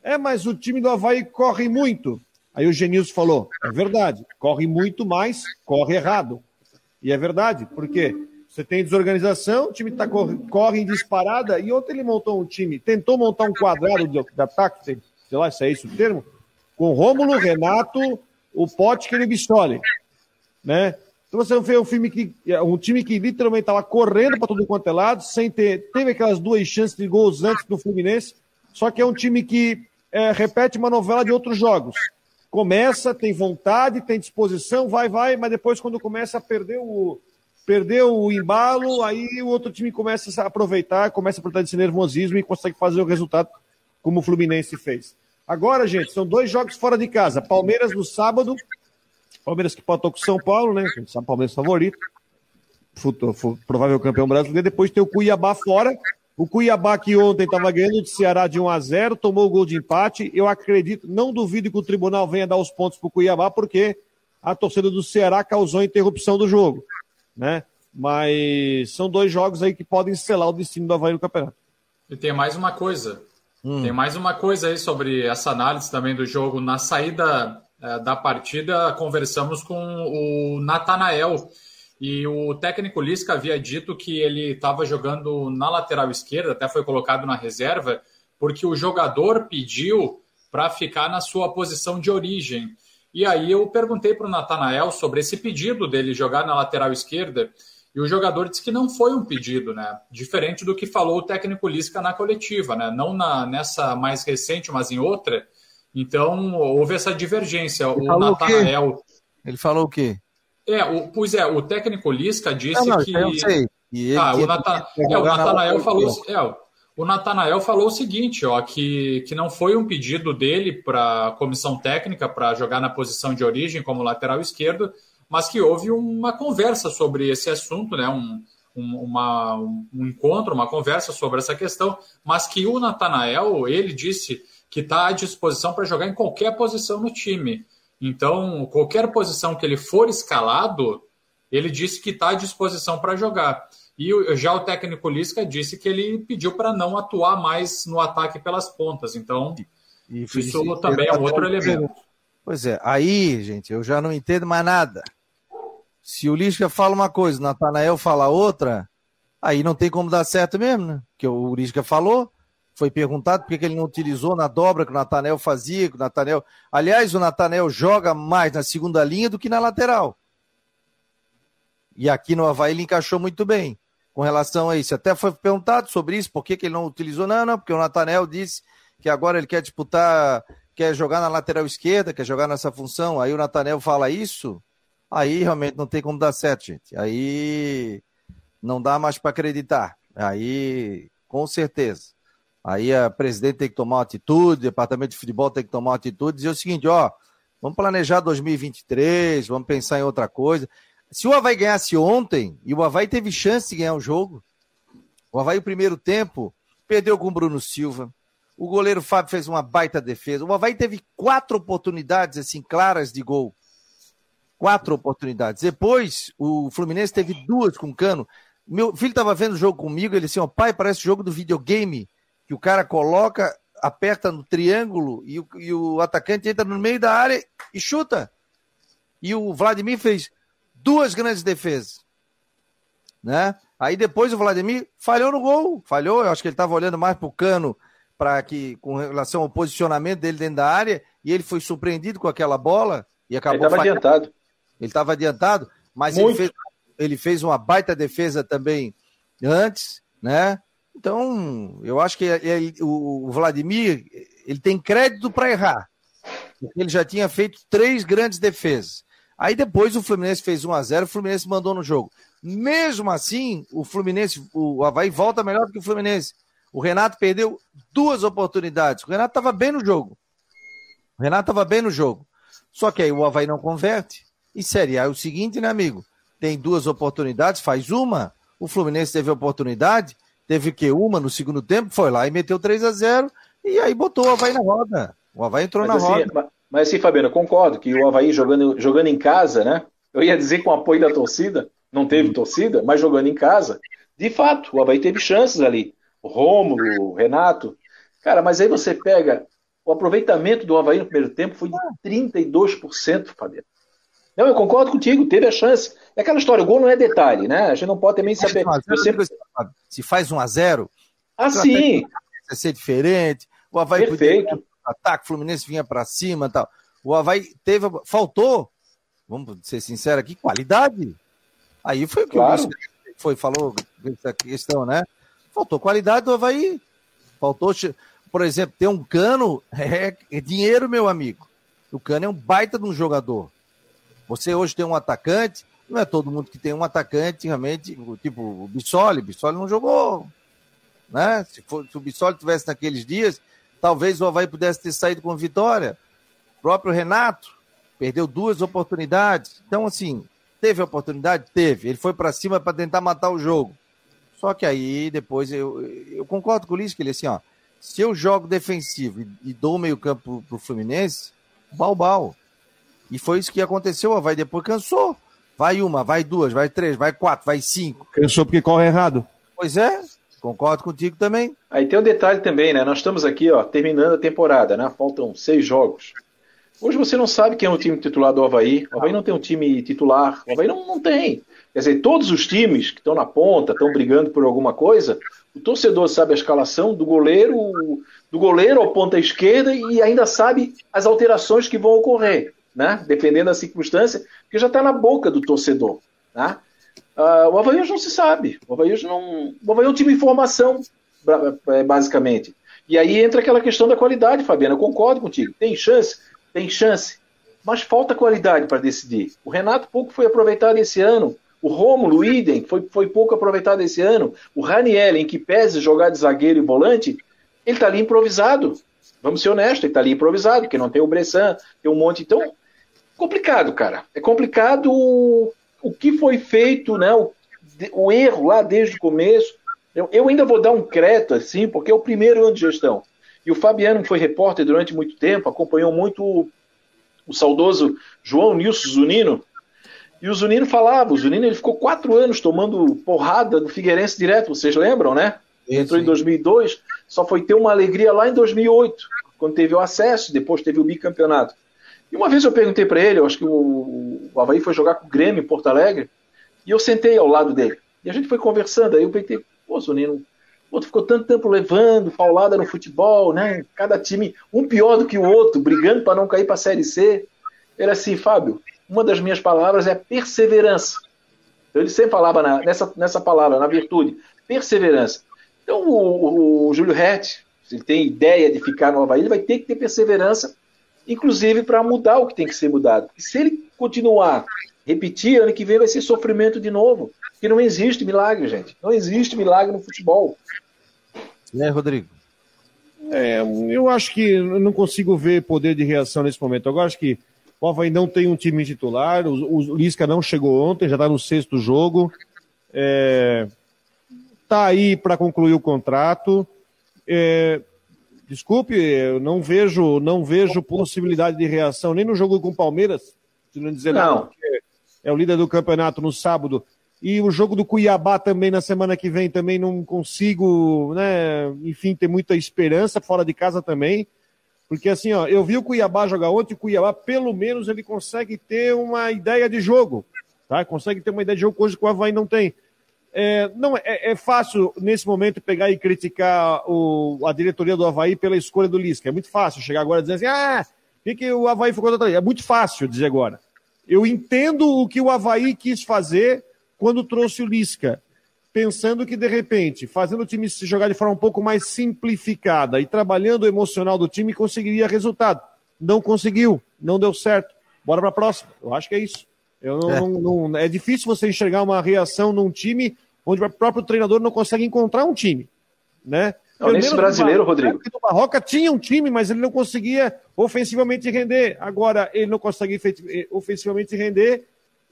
é, mas o time do Havaí corre muito. Aí o Genilson falou: é verdade, corre muito mais, corre errado. E é verdade, por quê? Você tem desorganização, o time tá, corre, corre em disparada, e ontem ele montou um time, tentou montar um quadrado de, de ataque, sei lá se é isso o termo, com Rômulo, Renato, o Pote que ele Bistoli, né? Então você vê um filme que um time que literalmente estava correndo para todo quanto é lado, sem ter teve aquelas duas chances de gols antes do Fluminense, só que é um time que é, repete uma novela de outros jogos. Começa, tem vontade, tem disposição, vai, vai, mas depois quando começa a perder o, perdeu o embalo, aí o outro time começa a aproveitar, começa a aproveitar desse nervosismo e consegue fazer o resultado como o Fluminense fez. Agora, gente, são dois jogos fora de casa. Palmeiras no sábado, Palmeiras que patou com São Paulo, né? Sabe Palmeiras favorito, provável campeão brasileiro. Depois tem o Cuiabá fora. O Cuiabá que ontem estava ganhando de Ceará de 1 a 0 tomou o gol de empate. Eu acredito, não duvido que o tribunal venha dar os pontos para o Cuiabá, porque a torcida do Ceará causou interrupção do jogo né? Mas são dois jogos aí que podem selar o destino do Havaí no campeonato. E tem mais uma coisa. Hum. Tem mais uma coisa aí sobre essa análise também do jogo. Na saída é, da partida, conversamos com o Natanael. E o técnico Lisca havia dito que ele estava jogando na lateral esquerda, até foi colocado na reserva, porque o jogador pediu para ficar na sua posição de origem. E aí eu perguntei para o Natanael sobre esse pedido dele jogar na lateral esquerda, e o jogador disse que não foi um pedido, né? Diferente do que falou o técnico Lisca na coletiva, né? Não na, nessa mais recente, mas em outra. Então houve essa divergência. Ele o Natanael. Ele falou o quê? É, o, pois é, o técnico Lisca disse não, não, que. Eu sei. E ah, o, Nata... é, o Natanael falou. É, o Natanael falou o seguinte, ó, que, que não foi um pedido dele para a comissão técnica para jogar na posição de origem como lateral esquerdo, mas que houve uma conversa sobre esse assunto, né? Um, um, uma, um encontro, uma conversa sobre essa questão, mas que o Natanael, ele disse que está à disposição para jogar em qualquer posição no time. Então, qualquer posição que ele for escalado, ele disse que está à disposição para jogar. E já o técnico Lisca disse que ele pediu para não atuar mais no ataque pelas pontas. Então, e, isso e, também é um outro elemento. Pois é, aí, gente, eu já não entendo mais nada. Se o Lisca fala uma coisa, o Natanael fala outra, aí não tem como dar certo mesmo, né? Que o Lisca falou, foi perguntado por que ele não utilizou na dobra que o Natanael fazia, que o Natanel. Aliás, o Natanael joga mais na segunda linha do que na lateral. E aqui no Havaí ele encaixou muito bem com relação a isso. Até foi perguntado sobre isso, por que, que ele não utilizou. Não, não, porque o Natanel disse que agora ele quer disputar, quer jogar na lateral esquerda, quer jogar nessa função. Aí o Natanel fala isso, aí realmente não tem como dar certo, gente. Aí não dá mais para acreditar. Aí, com certeza. Aí a presidente tem que tomar uma atitude, o departamento de futebol tem que tomar uma atitude, dizer o seguinte, ó, vamos planejar 2023, vamos pensar em outra coisa. Se o Havaí ganhasse ontem, e o Havaí teve chance de ganhar o jogo, o Havaí, o primeiro tempo, perdeu com o Bruno Silva. O goleiro Fábio fez uma baita defesa. O Havaí teve quatro oportunidades, assim, claras de gol. Quatro oportunidades. Depois, o Fluminense teve duas com o cano. Meu filho estava vendo o jogo comigo, ele disse, ó, pai, parece jogo do videogame, que o cara coloca, aperta no triângulo e o, e o atacante entra no meio da área e chuta. E o Vladimir fez duas grandes defesas. Né? Aí depois o Vladimir falhou no gol, falhou, eu acho que ele estava olhando mais para o cano para que com relação ao posicionamento dele dentro da área e ele foi surpreendido com aquela bola e acabou Ele estava adiantado. Ele estava adiantado, mas ele fez, ele fez uma baita defesa também antes, né? Então, eu acho que ele, o Vladimir ele tem crédito para errar. Ele já tinha feito três grandes defesas. Aí depois o Fluminense fez 1 a 0 o Fluminense mandou no jogo. Mesmo assim, o Fluminense, o Havaí volta melhor do que o Fluminense. O Renato perdeu duas oportunidades. O Renato estava bem no jogo. O Renato estava bem no jogo. Só que aí o Havaí não converte. E Série A é o seguinte, né, amigo? Tem duas oportunidades, faz uma. O Fluminense teve oportunidade, teve que uma no segundo tempo, foi lá e meteu 3 a 0 e aí botou o Havaí na roda. O Havaí entrou Mas, na assim, roda. Mas sim, Fabiano, eu concordo que o Havaí jogando, jogando em casa, né? Eu ia dizer com o apoio da torcida, não teve uhum. torcida, mas jogando em casa, de fato, o Havaí teve chances ali. O Rômulo, o Renato. Cara, mas aí você pega. O aproveitamento do Havaí no primeiro tempo foi de 32%, Fabiano. Não, eu concordo contigo, teve a chance. É aquela história, o gol não é detalhe, né? A gente não pode também saber. Sempre... Se faz 1 a 0 ah, sim. Vai ser diferente. O Havaí Perfeito. podia ataque, o Fluminense vinha para cima tal. O Havaí teve. Faltou, vamos ser sinceros aqui, qualidade. Aí foi o que claro. o foi, falou essa questão, né? Faltou qualidade do Havaí. Faltou, por exemplo, ter um cano é, é dinheiro, meu amigo. O cano é um baita de um jogador. Você hoje tem um atacante, não é todo mundo que tem um atacante, realmente, tipo o Bissoli. Bissoli não jogou. Né? Se, for, se o Bissoli tivesse naqueles dias, Talvez o Havaí pudesse ter saído com vitória. O próprio Renato perdeu duas oportunidades. Então, assim, teve oportunidade? Teve. Ele foi para cima para tentar matar o jogo. Só que aí, depois, eu, eu concordo com o Luiz, que ele assim, ó, se eu jogo defensivo e, e dou meio campo pro, Fluminense, bal-bal. E foi isso que aconteceu, o Havaí depois cansou. Vai uma, vai duas, vai três, vai quatro, vai cinco. Cansou porque corre errado. Pois é, Concordo contigo também. Aí tem um detalhe também, né? Nós estamos aqui, ó, terminando a temporada, né? Faltam seis jogos. Hoje você não sabe quem é o time titular do Havaí. O Havaí não tem um time titular. O Havaí não, não tem. Quer dizer, todos os times que estão na ponta, estão brigando por alguma coisa, o torcedor sabe a escalação do goleiro, do goleiro ao ponta esquerda e ainda sabe as alterações que vão ocorrer, né? Dependendo da circunstância, porque já está na boca do torcedor, né? Uh, o Havaí não se sabe. O Havaí não. O Havaí é um time em formação, é, basicamente. E aí entra aquela questão da qualidade, Fabiana. Eu concordo contigo. Tem chance? Tem chance. Mas falta qualidade para decidir. O Renato pouco foi aproveitado esse ano. O Rômulo, o Idem, foi, foi pouco aproveitado esse ano. O Raniel, em que pese jogar de zagueiro e volante, ele está ali improvisado. Vamos ser honestos, ele está ali improvisado, porque não tem o Bressan, tem um monte. Então, complicado, cara. É complicado o, o que foi feito, né? O, o erro lá desde o começo. Eu, eu, ainda vou dar um crédito, assim, porque é o primeiro ano de gestão. E o Fabiano, que foi repórter durante muito tempo, acompanhou muito o, o saudoso João Nilson Zunino, e o Zunino falava, o Zunino ele ficou quatro anos tomando porrada do Figueirense direto, vocês lembram, né? Entrou em 2002, só foi ter uma alegria lá em 2008, quando teve o acesso, depois teve o bicampeonato. E uma vez eu perguntei para ele, eu acho que o, o Havaí foi jogar com o Grêmio em Porto Alegre, e eu sentei ao lado dele. E a gente foi conversando, aí eu pensei, pô, Zunino, o outro ficou tanto tempo levando, paulada no futebol, né? Cada time, um pior do que o outro, brigando para não cair para a Série C. Ele assim, Fábio, uma das minhas palavras é perseverança. Então, ele sempre falava na, nessa, nessa palavra, na virtude, perseverança. Então, o, o, o Júlio Rett, se ele tem ideia de ficar no Havaí, ele vai ter que ter perseverança, inclusive para mudar o que tem que ser mudado. E se ele continuar, repetir, ano que vem vai ser sofrimento de novo. Porque não existe milagre, gente. Não existe milagre no futebol. E aí, Rodrigo? É, eu acho que eu não consigo ver poder de reação nesse momento. Agora acho que o Havaí não tem um time titular, o, o Lisca não chegou ontem, já está no sexto jogo. É, tá aí para concluir o contrato. É, desculpe, eu não vejo, não vejo possibilidade de reação nem no jogo com o Palmeiras, se não dizer não. nada, é o líder do campeonato no sábado. E o jogo do Cuiabá também na semana que vem também não consigo, né, enfim, ter muita esperança fora de casa também. Porque assim, ó, eu vi o Cuiabá jogar ontem, o Cuiabá, pelo menos, ele consegue ter uma ideia de jogo. Tá? Consegue ter uma ideia de jogo hoje que o Havaí não tem. É, não, é, é, fácil, nesse momento, pegar e criticar o, a diretoria do Havaí pela escolha do Lisca. É muito fácil chegar agora e dizer assim, ah, que, que o Havaí ficou atrás? É muito fácil dizer agora. Eu entendo o que o Havaí quis fazer quando trouxe o Lisca pensando que, de repente, fazendo o time se jogar de forma um pouco mais simplificada e trabalhando o emocional do time, conseguiria resultado. Não conseguiu, não deu certo. Bora para a próxima. Eu acho que é isso. Eu não, é. Não, não, é difícil você enxergar uma reação num time onde o próprio treinador não consegue encontrar um time. Né? Não, nesse brasileiro, Rodrigo. O Barroca tinha um time, mas ele não conseguia ofensivamente render. Agora, ele não consegue ofensivamente render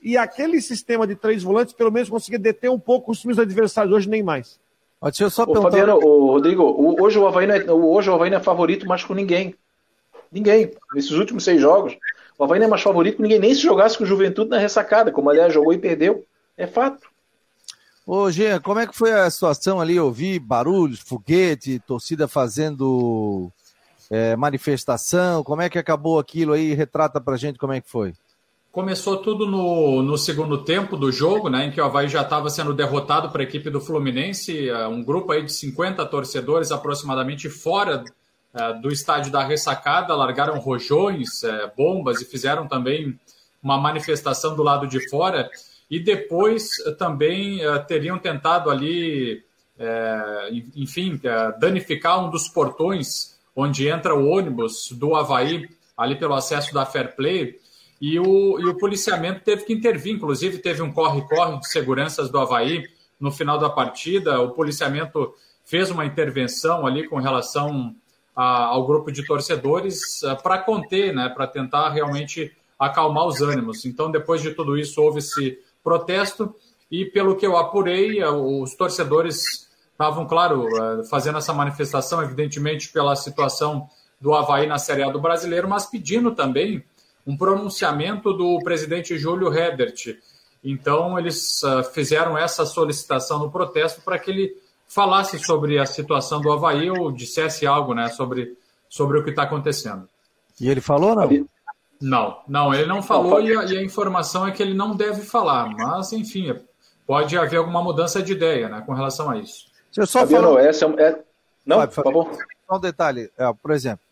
e aquele sistema de três volantes, pelo menos, conseguia deter um pouco os times adversários, hoje nem mais. Deixa eu só Ô, perguntar... Fabiano, ô, Rodrigo, hoje o, Havaí não é, hoje o Havaí não é favorito mais com ninguém. Ninguém. Nesses últimos seis jogos, o Havaí não é mais favorito ninguém, nem se jogasse com o Juventude na ressacada, como aliás jogou e perdeu. É fato. Ô, Jean, como é que foi a situação ali? Eu vi barulhos, foguete, torcida fazendo é, manifestação. Como é que acabou aquilo aí? Retrata pra gente como é que foi. Começou tudo no, no segundo tempo do jogo, né, em que o Havaí já estava sendo derrotado para a equipe do Fluminense, é, um grupo aí de 50 torcedores aproximadamente fora do estádio da ressacada, largaram rojões, é, bombas e fizeram também uma manifestação do lado de fora. E depois também teriam tentado ali, enfim, danificar um dos portões onde entra o ônibus do Havaí ali pelo acesso da Fair Play. E o, e o policiamento teve que intervir, inclusive teve um corre-corre de seguranças do Havaí no final da partida. O policiamento fez uma intervenção ali com relação a, ao grupo de torcedores uh, para conter, né, para tentar realmente acalmar os ânimos. Então, depois de tudo isso, houve esse protesto e, pelo que eu apurei, uh, os torcedores estavam, claro, uh, fazendo essa manifestação, evidentemente, pela situação do Havaí na Série A do Brasileiro, mas pedindo também um pronunciamento do presidente Júlio Hebert. Então, eles fizeram essa solicitação no protesto para que ele falasse sobre a situação do Havaí ou dissesse algo né, sobre, sobre o que está acontecendo. E ele falou, não? Não, não, ele não falou e a, e a, informação é que ele não deve falar, mas enfim, pode haver alguma mudança de ideia né, com relação a isso. Se eu só falar... essa é, é... Não, Vai, por favor. Só um detalhe, é, por exemplo,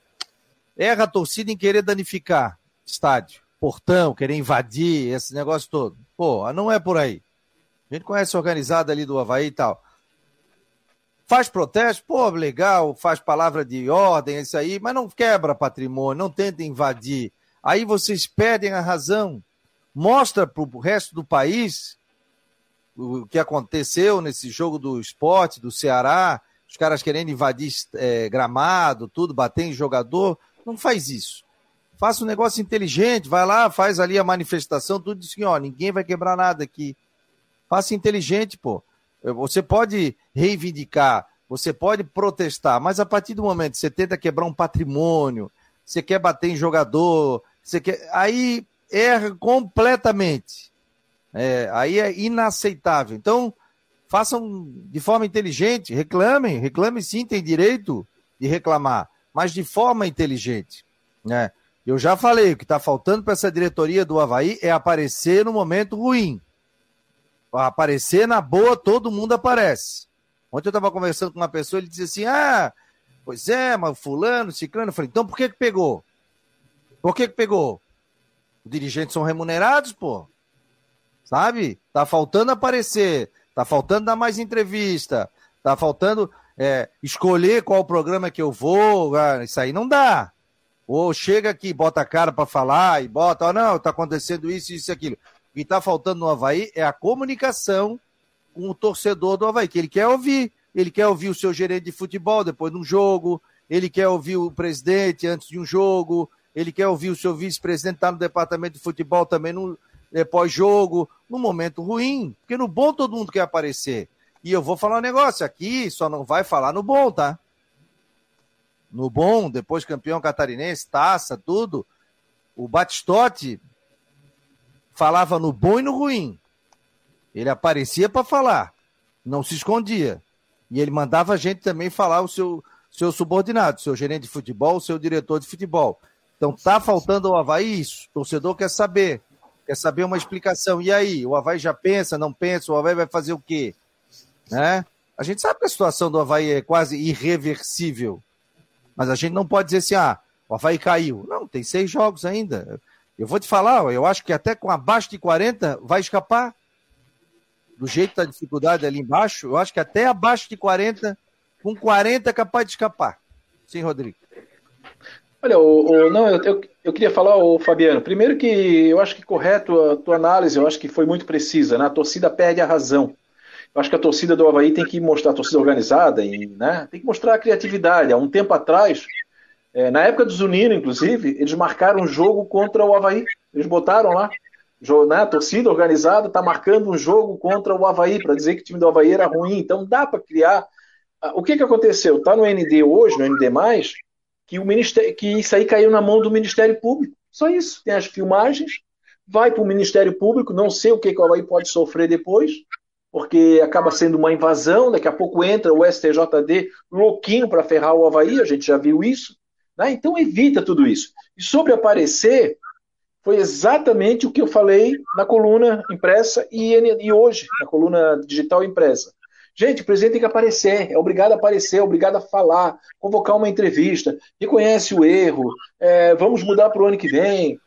erra a torcida em querer danificar estádio, portão, querer invadir, esse negócio todo. Pô, não é por aí. A gente conhece organizada ali do Havaí e tal. Faz protesto, pô, legal, faz palavra de ordem, isso aí, mas não quebra patrimônio, não tenta invadir. Aí vocês perdem a razão. Mostra para o resto do país o que aconteceu nesse jogo do esporte, do Ceará, os caras querendo invadir é, gramado, tudo, bater em jogador. Não faz isso. Faça um negócio inteligente, vai lá, faz ali a manifestação, tudo assim, ó, ninguém vai quebrar nada aqui. Faça inteligente, pô. Você pode reivindicar, você pode protestar, mas a partir do momento que você tenta quebrar um patrimônio, você quer bater em jogador, você quer. Aí erra completamente. É, aí é inaceitável. Então, façam de forma inteligente, reclamem, reclamem sim, tem direito de reclamar, mas de forma inteligente. Né? Eu já falei, o que está faltando para essa diretoria do Havaí é aparecer no momento ruim. Aparecer na boa, todo mundo aparece. Ontem eu estava conversando com uma pessoa, ele disse assim: Ah, pois é, mas fulano, ciclano. Eu falei, então por que que pegou? Por que que pegou? Os dirigentes são remunerados, pô. Sabe? Tá faltando aparecer, tá faltando dar mais entrevista, tá faltando é, escolher qual programa que eu vou. Ah, isso aí não dá. Ou chega aqui, bota a cara para falar e bota, oh, não, tá acontecendo isso, isso e aquilo. O que tá faltando no Havaí é a comunicação o torcedor do Havaí, que ele quer ouvir. Ele quer ouvir o seu gerente de futebol depois de um jogo, ele quer ouvir o presidente antes de um jogo, ele quer ouvir o seu vice-presidente estar tá no departamento de futebol também no é, pós-jogo, no momento ruim, porque no bom todo mundo quer aparecer. E eu vou falar um negócio aqui, só não vai falar no bom, tá? No bom, depois campeão catarinense, taça, tudo. O Batistote falava no bom e no ruim. Ele aparecia para falar, não se escondia. E ele mandava a gente também falar o seu, seu subordinado, seu gerente de futebol, o seu diretor de futebol. Então tá faltando ao Havaí isso. O torcedor quer saber. Quer saber uma explicação. E aí, o Havaí já pensa, não pensa, o Havaí vai fazer o quê? Né? A gente sabe que a situação do Havaí é quase irreversível. Mas a gente não pode dizer assim, ah, o Havaí caiu. Não, tem seis jogos ainda. Eu vou te falar, eu acho que até com abaixo de 40 vai escapar. Do jeito da dificuldade ali embaixo, eu acho que até abaixo de 40, com 40 é capaz de escapar. Sim, Rodrigo. Olha, o, o não, eu, eu, eu, queria falar, o Fabiano, primeiro que eu acho que correto a tua análise, eu acho que foi muito precisa, né? A torcida perde a razão. Eu acho que a torcida do Havaí tem que mostrar, a torcida organizada, e, né? tem que mostrar a criatividade. Há um tempo atrás, é, na época do Zunino, inclusive, eles marcaram um jogo contra o Havaí. Eles botaram lá, né? a torcida organizada está marcando um jogo contra o Havaí, para dizer que o time do Havaí era ruim. Então dá para criar. Ah, o que, que aconteceu? Está no ND hoje, no ND, que, o ministério, que isso aí caiu na mão do Ministério Público. Só isso. Tem as filmagens, vai para o Ministério Público, não sei o que, que o Havaí pode sofrer depois, porque acaba sendo uma invasão, daqui a pouco entra o STJD louquinho para ferrar o Havaí, a gente já viu isso. Né? Então evita tudo isso. E sobre aparecer, foi exatamente o que eu falei na coluna impressa e, e hoje, na coluna digital impressa. Gente, o presidente tem que aparecer, é obrigado a aparecer, é obrigado a falar, convocar uma entrevista, reconhece o erro, é, vamos mudar para o ano que vem,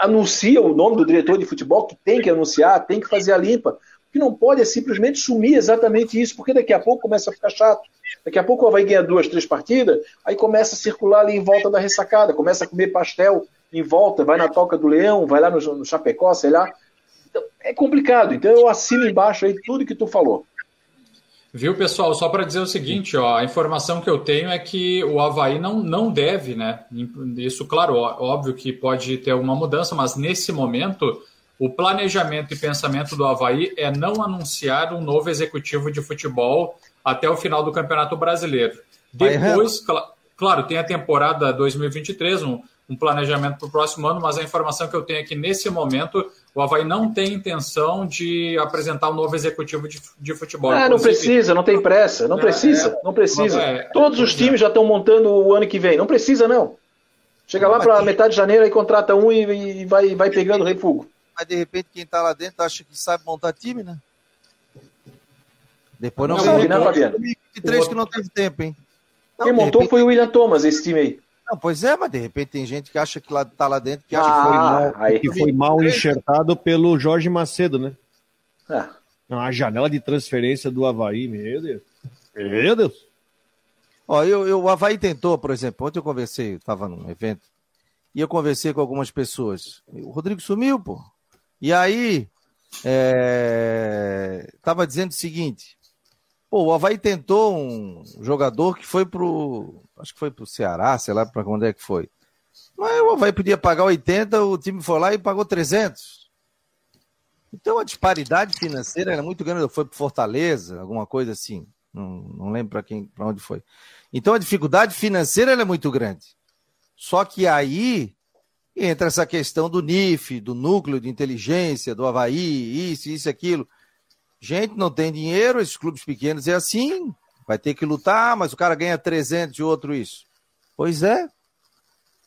anuncia o nome do diretor de futebol, que tem que anunciar, tem que fazer a limpa. O que não pode é simplesmente sumir exatamente isso, porque daqui a pouco começa a ficar chato. Daqui a pouco vai ganhar duas, três partidas, aí começa a circular ali em volta da ressacada, começa a comer pastel em volta, vai na Toca do Leão, vai lá no, no Chapecó, sei lá. Então, é complicado. Então eu assino embaixo aí tudo que tu falou. Viu, pessoal? Só para dizer o seguinte, ó, a informação que eu tenho é que o Havaí não, não deve, né? Isso, claro, óbvio que pode ter alguma mudança, mas nesse momento o planejamento e pensamento do Havaí é não anunciar um novo executivo de futebol até o final do Campeonato Brasileiro. Depois, cl claro, tem a temporada 2023, um, um planejamento para o próximo ano, mas a informação que eu tenho é que nesse momento o Havaí não tem intenção de apresentar um novo executivo de, de futebol. Ah, não precisa, não tem pressa, não é, precisa, é, não precisa. É, Todos os times já estão montando o ano que vem, não precisa não. Chega lá para metade de janeiro e contrata um e, e vai, vai pegando refugo. Mas de repente quem tá lá dentro acha que sabe montar time, né? Depois não, Não sabe, né, Fabiano? 2023 que não teve tempo, hein? Quem montou repente- foi o William Thomas, esse time aí. Não, pois é, mas de repente tem gente que acha que lá, tá lá dentro, que acha Ah, que foi mal. aí. Que foi mal enxertado pelo Jorge Macedo, né? Ah, Não, A janela de transferência do Havaí, meu Deus. Meu Deus. Ó, eu, eu- o Havaí tentou, por exemplo, ontem eu conversei, estava num evento, e eu conversei com algumas pessoas. O Rodrigo sumiu, pô. E aí, é, tava dizendo o seguinte, pô, o Havaí tentou um jogador que foi pro, acho que foi pro Ceará, sei lá para onde é que foi. Mas o Havaí podia pagar 80, o time foi lá e pagou 300. Então a disparidade financeira era muito grande. Foi pro Fortaleza, alguma coisa assim. Não, não lembro para quem, para onde foi. Então a dificuldade financeira é muito grande. Só que aí entra essa questão do NIF, do núcleo de inteligência, do Havaí, isso, isso, aquilo. Gente, não tem dinheiro, esses clubes pequenos é assim, vai ter que lutar, mas o cara ganha 300 e outro isso. Pois é.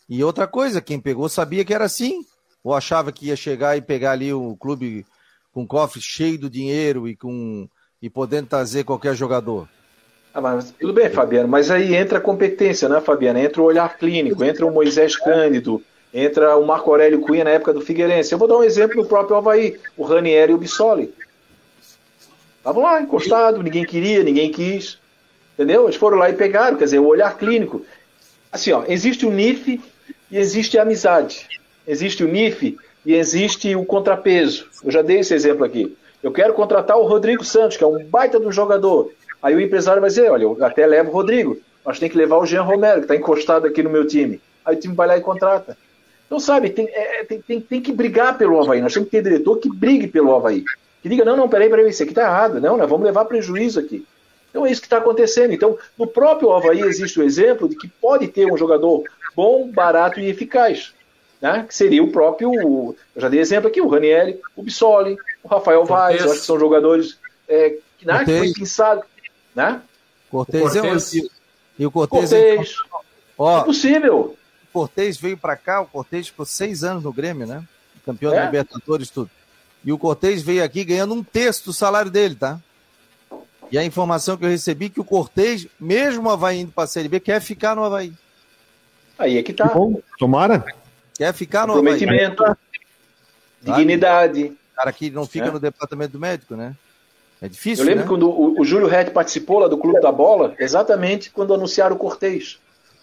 E outra coisa, quem pegou sabia que era assim, ou achava que ia chegar e pegar ali o clube com cofre cheio do dinheiro e com e podendo trazer qualquer jogador. Ah, mas tudo bem, Fabiano, mas aí entra a competência, né, Fabiano? Entra o olhar clínico, entra o Moisés Cândido, entra o Marco Aurélio Cunha na época do Figueirense. Eu vou dar um exemplo do próprio Havaí, o Ranieri e o Bissoli. Estavam lá, encostados, ninguém queria, ninguém quis. Entendeu? Eles foram lá e pegaram, quer dizer, o olhar clínico. Assim, ó, existe o NIF e existe a amizade. Existe o NIF e existe o contrapeso. Eu já dei esse exemplo aqui. Eu quero contratar o Rodrigo Santos, que é um baita do jogador. Aí o empresário vai dizer, olha, eu até levo o Rodrigo, mas tem que levar o Jean Romero, que está encostado aqui no meu time. Aí o time vai lá e contrata. Então, sabe, tem, é, tem, tem, tem que brigar pelo Havaí. Nós temos que ter diretor que brigue pelo Havaí. Que diga, não, não, peraí, peraí, isso aqui está errado. Não, nós vamos levar prejuízo aqui. Então é isso que está acontecendo. Então, no próprio Havaí existe o exemplo de que pode ter um jogador bom, barato e eficaz. Né? Que seria o próprio, eu já dei exemplo aqui, o Ranieri, o Bissoli, o Rafael Vaz, eu acho que são jogadores é, que, né, que foi pensado. Né? Cortez, O é um- e, o Cortez, é- Cortez, ó, é possível. o Cortez veio para cá, o Cortez ficou seis anos no Grêmio, né? Campeão É. da Libertadores, tudo. E o Cortez veio aqui ganhando um terço do salário dele, tá? E a informação que eu recebi é que o Cortez, mesmo o Havaí indo para a Série B, quer ficar no Havaí. Aí é que tá. Bom, tomara. Quer ficar no Havaí. Comprometimento, dignidade. Cara que não fica É. no departamento do médico, né? É difícil, Eu lembro né? quando o, o Júlio Rett participou lá do Clube da Bola, exatamente quando anunciaram o Cortez.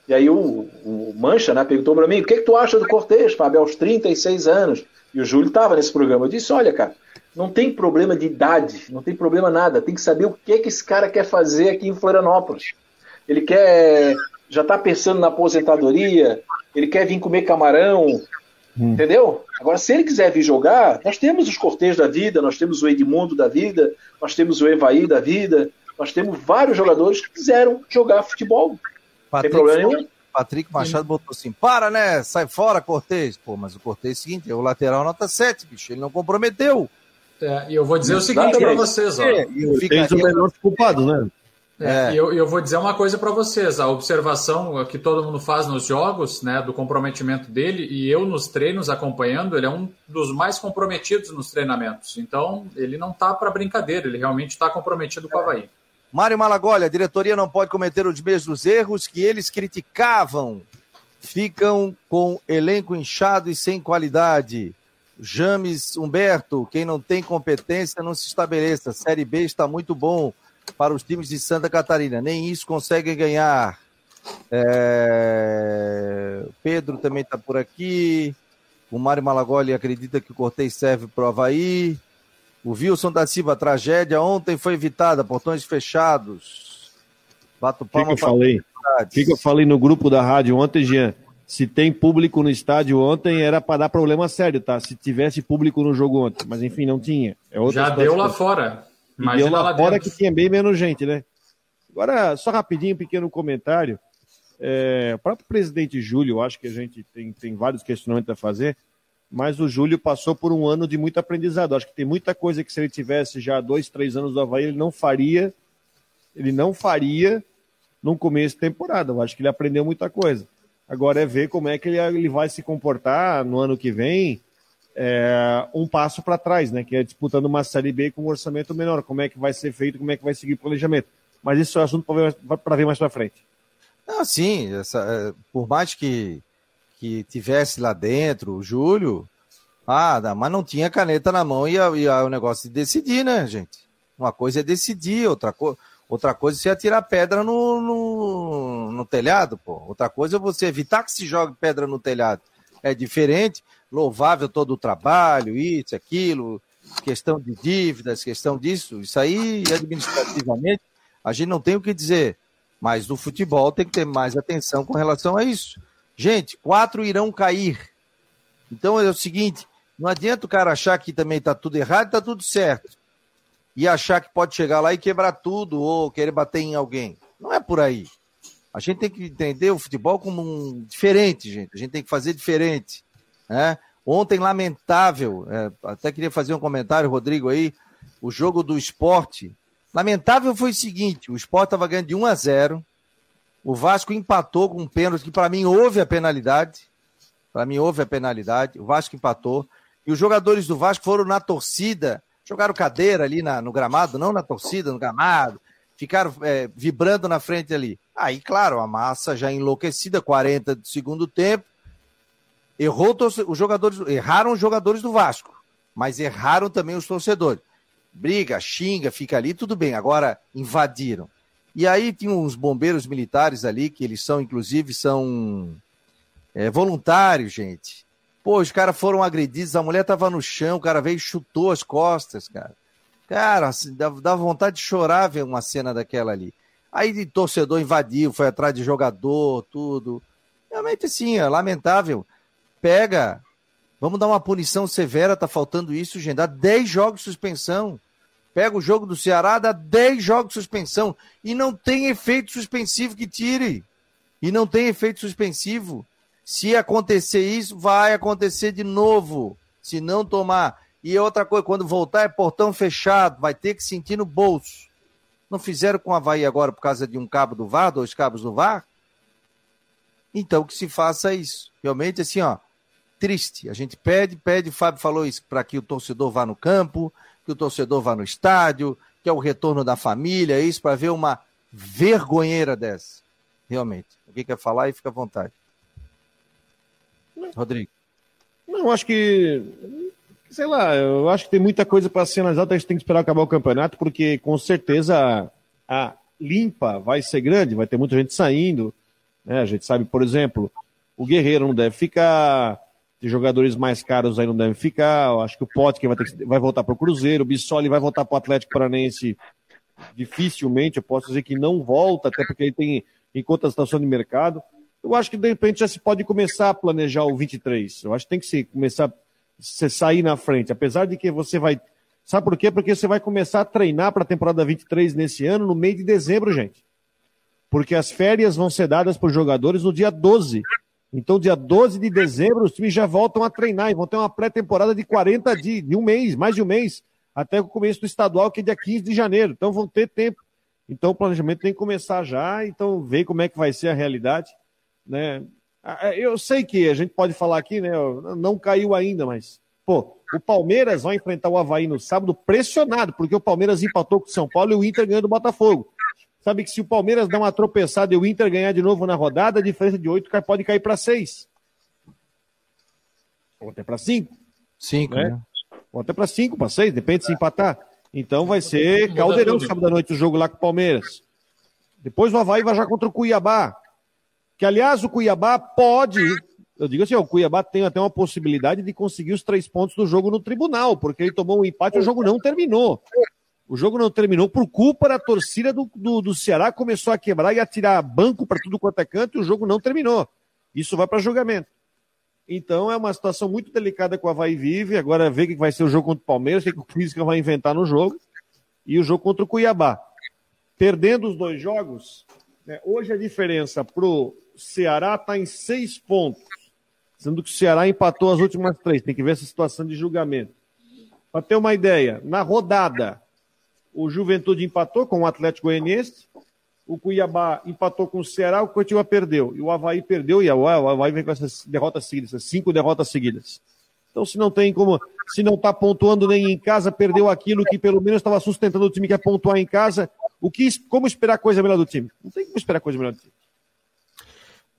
E aí o, o Mancha né, perguntou para mim, o que, que tu acha do Cortez, Fábio, aos 36 anos? E o Júlio estava nesse programa. Eu disse, olha, cara, não tem problema de idade, não tem problema nada. Tem que saber o que, que esse cara quer fazer aqui em Florianópolis. Ele quer, já está pensando na aposentadoria, ele quer vir comer camarão, Entendeu? Agora, se ele quiser vir jogar, nós temos os Cortez da vida, nós temos o Edmundo da vida, nós temos o Evaí da vida, nós temos vários jogadores que quiseram jogar futebol. Não tem Patrick, problema nenhum. Patrick Machado botou assim: para, né? Sai fora, Cortez. Pô, mas o Cortez é o seguinte: é o lateral nota 7, bicho. Ele não comprometeu. É, e eu vou dizer o seguinte para Exatamente. vocês, ó. E eu Fez o menor culpado, né? É, É. E eu, eu vou dizer uma coisa para vocês: a observação que todo mundo faz nos jogos, né, do comprometimento dele, e eu nos treinos acompanhando, ele é um dos mais comprometidos nos treinamentos. Então, ele não tá para brincadeira, ele realmente está comprometido com o Havaí. Mário Malagoli, a diretoria não pode cometer os mesmos erros que eles criticavam. Ficam com elenco inchado e sem qualidade. James Humberto, quem não tem competência não se estabeleça. Série B está muito bom para os times de Santa Catarina. Nem isso conseguem ganhar. É, Pedro também está por aqui. O Mário Malagoli acredita que o Cortez serve para o Havaí. O Wilson da Silva, tragédia ontem foi evitada, portões fechados. Bato O que, palma que eu falei? O que, que eu falei no grupo da rádio ontem, Jean? Se tem público no estádio ontem, era para dar problema sério, tá? Se tivesse público no jogo ontem. Mas enfim, não tinha. É Já deu lá fora. Imagina deu lá, lá fora dentro. que tinha bem menos gente, né? Agora, só rapidinho, um pequeno comentário. É, o próprio presidente Júlio, acho que a gente tem, tem vários questionamentos a fazer, mas o Júlio passou por um ano de muito aprendizado. Acho que tem muita coisa que se ele tivesse já dois, três anos do Havaí, ele não faria, ele não faria no começo de temporada. Eu acho que ele aprendeu muita coisa. Agora é ver como é que ele, ele vai se comportar no ano que vem, é, um passo para trás, né? Que é disputando uma Série B com um orçamento menor. Como é que vai ser feito, como é que vai seguir o planejamento. Mas isso é assunto para ver, mais para frente. Ah, sim, essa, é, por mais que, que tivesse lá dentro o Júlio, ah, mas não tinha caneta na mão e, e o negócio de decidir, né, gente? Uma coisa é decidir, outra, co outra coisa é você atirar pedra no, no, no telhado, pô. Outra coisa é você evitar que se jogue pedra no telhado. É diferente, louvável todo o trabalho, isso, aquilo, questão de dívidas, questão disso. Isso aí, administrativamente, a gente não tem o que dizer. Mas no futebol tem que ter mais atenção com relação a isso. Gente, quatro irão cair. Então é o seguinte: não adianta o cara achar que também está tudo errado está tudo certo. E achar que pode chegar lá e quebrar tudo ou querer bater em alguém. Não é por aí. A gente tem que entender o futebol como um diferente, gente. A gente tem que fazer diferente. Né? Ontem, lamentável, é, até queria fazer um comentário, Rodrigo, aí, o jogo do esporte Lamentável foi o seguinte: o Sport estava ganhando de 1 a 0. O Vasco empatou com um pênalti que, para mim, houve a penalidade. Para mim, houve a penalidade. O Vasco empatou. E os jogadores do Vasco foram na torcida, jogaram cadeira ali na, no gramado, não na torcida, no gramado. Ficaram é, vibrando na frente ali. Aí, claro, a massa já enlouquecida, 40 do segundo tempo. Errou os jogadores, erraram os jogadores do Vasco, mas erraram também os torcedores briga, xinga, fica ali, tudo bem. Agora invadiram. E aí tinha uns bombeiros militares ali, que eles são, inclusive, são é, voluntários, gente. Pô, os caras foram agredidos, a mulher tava no chão, o cara veio e chutou as costas, cara. Cara, assim, dá, dá vontade de chorar ver uma cena daquela ali. Aí de torcedor invadiu, foi atrás de jogador, tudo. Realmente, sim, é lamentável. Pega, vamos dar uma punição severa, tá faltando isso, gente. Dá 10 jogos de suspensão. Pega o jogo do Ceará, dá 10 jogos de suspensão e não tem efeito suspensivo que tire. E não tem efeito suspensivo. Se acontecer isso, vai acontecer de novo. Se não tomar. E outra coisa, quando voltar é portão fechado, vai ter que sentir no bolso. Não fizeram com o Havaí agora por causa de um cabo do VAR, dois cabos do VAR? Então que se faça isso. Realmente, assim, ó, triste. A gente pede, pede, o Fábio falou isso, para que o torcedor vá no campo, que o torcedor vá no estádio, que é o retorno da família, isso para ver uma vergonheira dessa. Realmente. Alguém quer falar e fica à vontade. Rodrigo. Não, acho que. Sei lá, eu acho que tem muita coisa para ser analisada, a gente tem que esperar acabar o campeonato, porque com certeza a limpa vai ser grande, vai ter muita gente saindo. Né? A gente sabe, por exemplo, o Guerreiro não deve ficar, de jogadores mais caros aí não devem ficar. Eu acho que o Pote vai, ter, vai voltar para o Cruzeiro, o Bissoli vai voltar para o Atlético Paranense dificilmente. Eu posso dizer que não volta, até porque ele tem em situação de mercado. Eu acho que de repente já se pode começar a planejar o 23. Eu acho que tem que se começar a sair na frente, apesar de que você vai. Sabe por quê? Porque você vai começar a treinar para a temporada 23 nesse ano, no mês de dezembro, gente. Porque as férias vão ser dadas por jogadores no dia 12. Então, dia 12 de dezembro, os times já voltam a treinar e vão ter uma pré-temporada de 40 dias, de um mês, mais de um mês, até o começo do estadual, que é dia 15 de janeiro. Então, vão ter tempo. Então, o planejamento tem que começar já, então, ver como é que vai ser a realidade. Né? Eu sei que a gente pode falar aqui, né? Não caiu ainda, mas, pô, o Palmeiras vai enfrentar o Havaí no sábado pressionado, porque o Palmeiras empatou com o São Paulo e o Inter ganhou do Botafogo sabe que se o Palmeiras dar uma tropeçada e o Inter ganhar de novo na rodada, a diferença de oito pode cair para seis. Ou até para cinco. Cinco, né? né? Ou até para cinco, para seis, depende se empatar. Então vai ser caldeirão sábado à noite o jogo lá com o Palmeiras. Depois o Havaí vai já contra o Cuiabá. Que, aliás, o Cuiabá pode. Eu digo assim, o Cuiabá tem até uma possibilidade de conseguir os três pontos do jogo no tribunal, porque ele tomou um empate e o jogo não terminou. O jogo não terminou por culpa da torcida do, do, do Ceará, começou a quebrar e a tirar banco para tudo quanto é canto e o jogo não terminou. Isso vai para julgamento. Então é uma situação muito delicada que o Havaí vive. Agora ver que vai ser o jogo contra o Palmeiras, o que o Física vai inventar no jogo. E o jogo contra o Cuiabá. Perdendo os dois jogos, né, hoje a diferença para o Ceará está em seis pontos. Sendo que o Ceará empatou as últimas três. Tem que ver essa situação de julgamento. Para ter uma ideia, na rodada, o Juventude empatou com o Atlético Goianiense. o Cuiabá empatou com o Ceará, o Curitiba perdeu. E o Havaí perdeu, e o Havaí vem com essas derrotas seguidas, essas cinco derrotas seguidas. Então, se não tem como, se não está pontuando nem em casa, perdeu aquilo que pelo menos estava sustentando o time que é pontuar em casa, o que, como esperar coisa melhor do time? Não tem como esperar coisa melhor do time.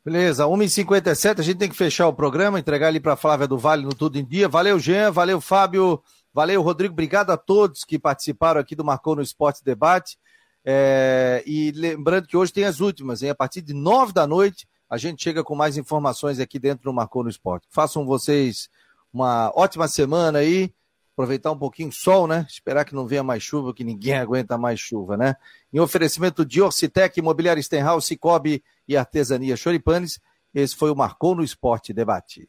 Beleza, 1h57, a gente tem que fechar o programa, entregar ali para a Flávia do Vale no Tudo em Dia. Valeu, Jean, valeu, Fábio, valeu, Rodrigo, obrigado a todos que participaram aqui do Marcou no Esporte Debate. É, e lembrando que hoje tem as últimas, hein? A partir de nove da noite, a gente chega com mais informações aqui dentro do Marcou no Esporte. Façam vocês uma ótima semana aí aproveitar um pouquinho o sol, né? Esperar que não venha mais chuva, que ninguém aguenta mais chuva, né? Em oferecimento de Orcitec, Imobiliária Stenhouse, Cicobi e Artesania Choripanes, esse foi o Marcou no Esporte Debate.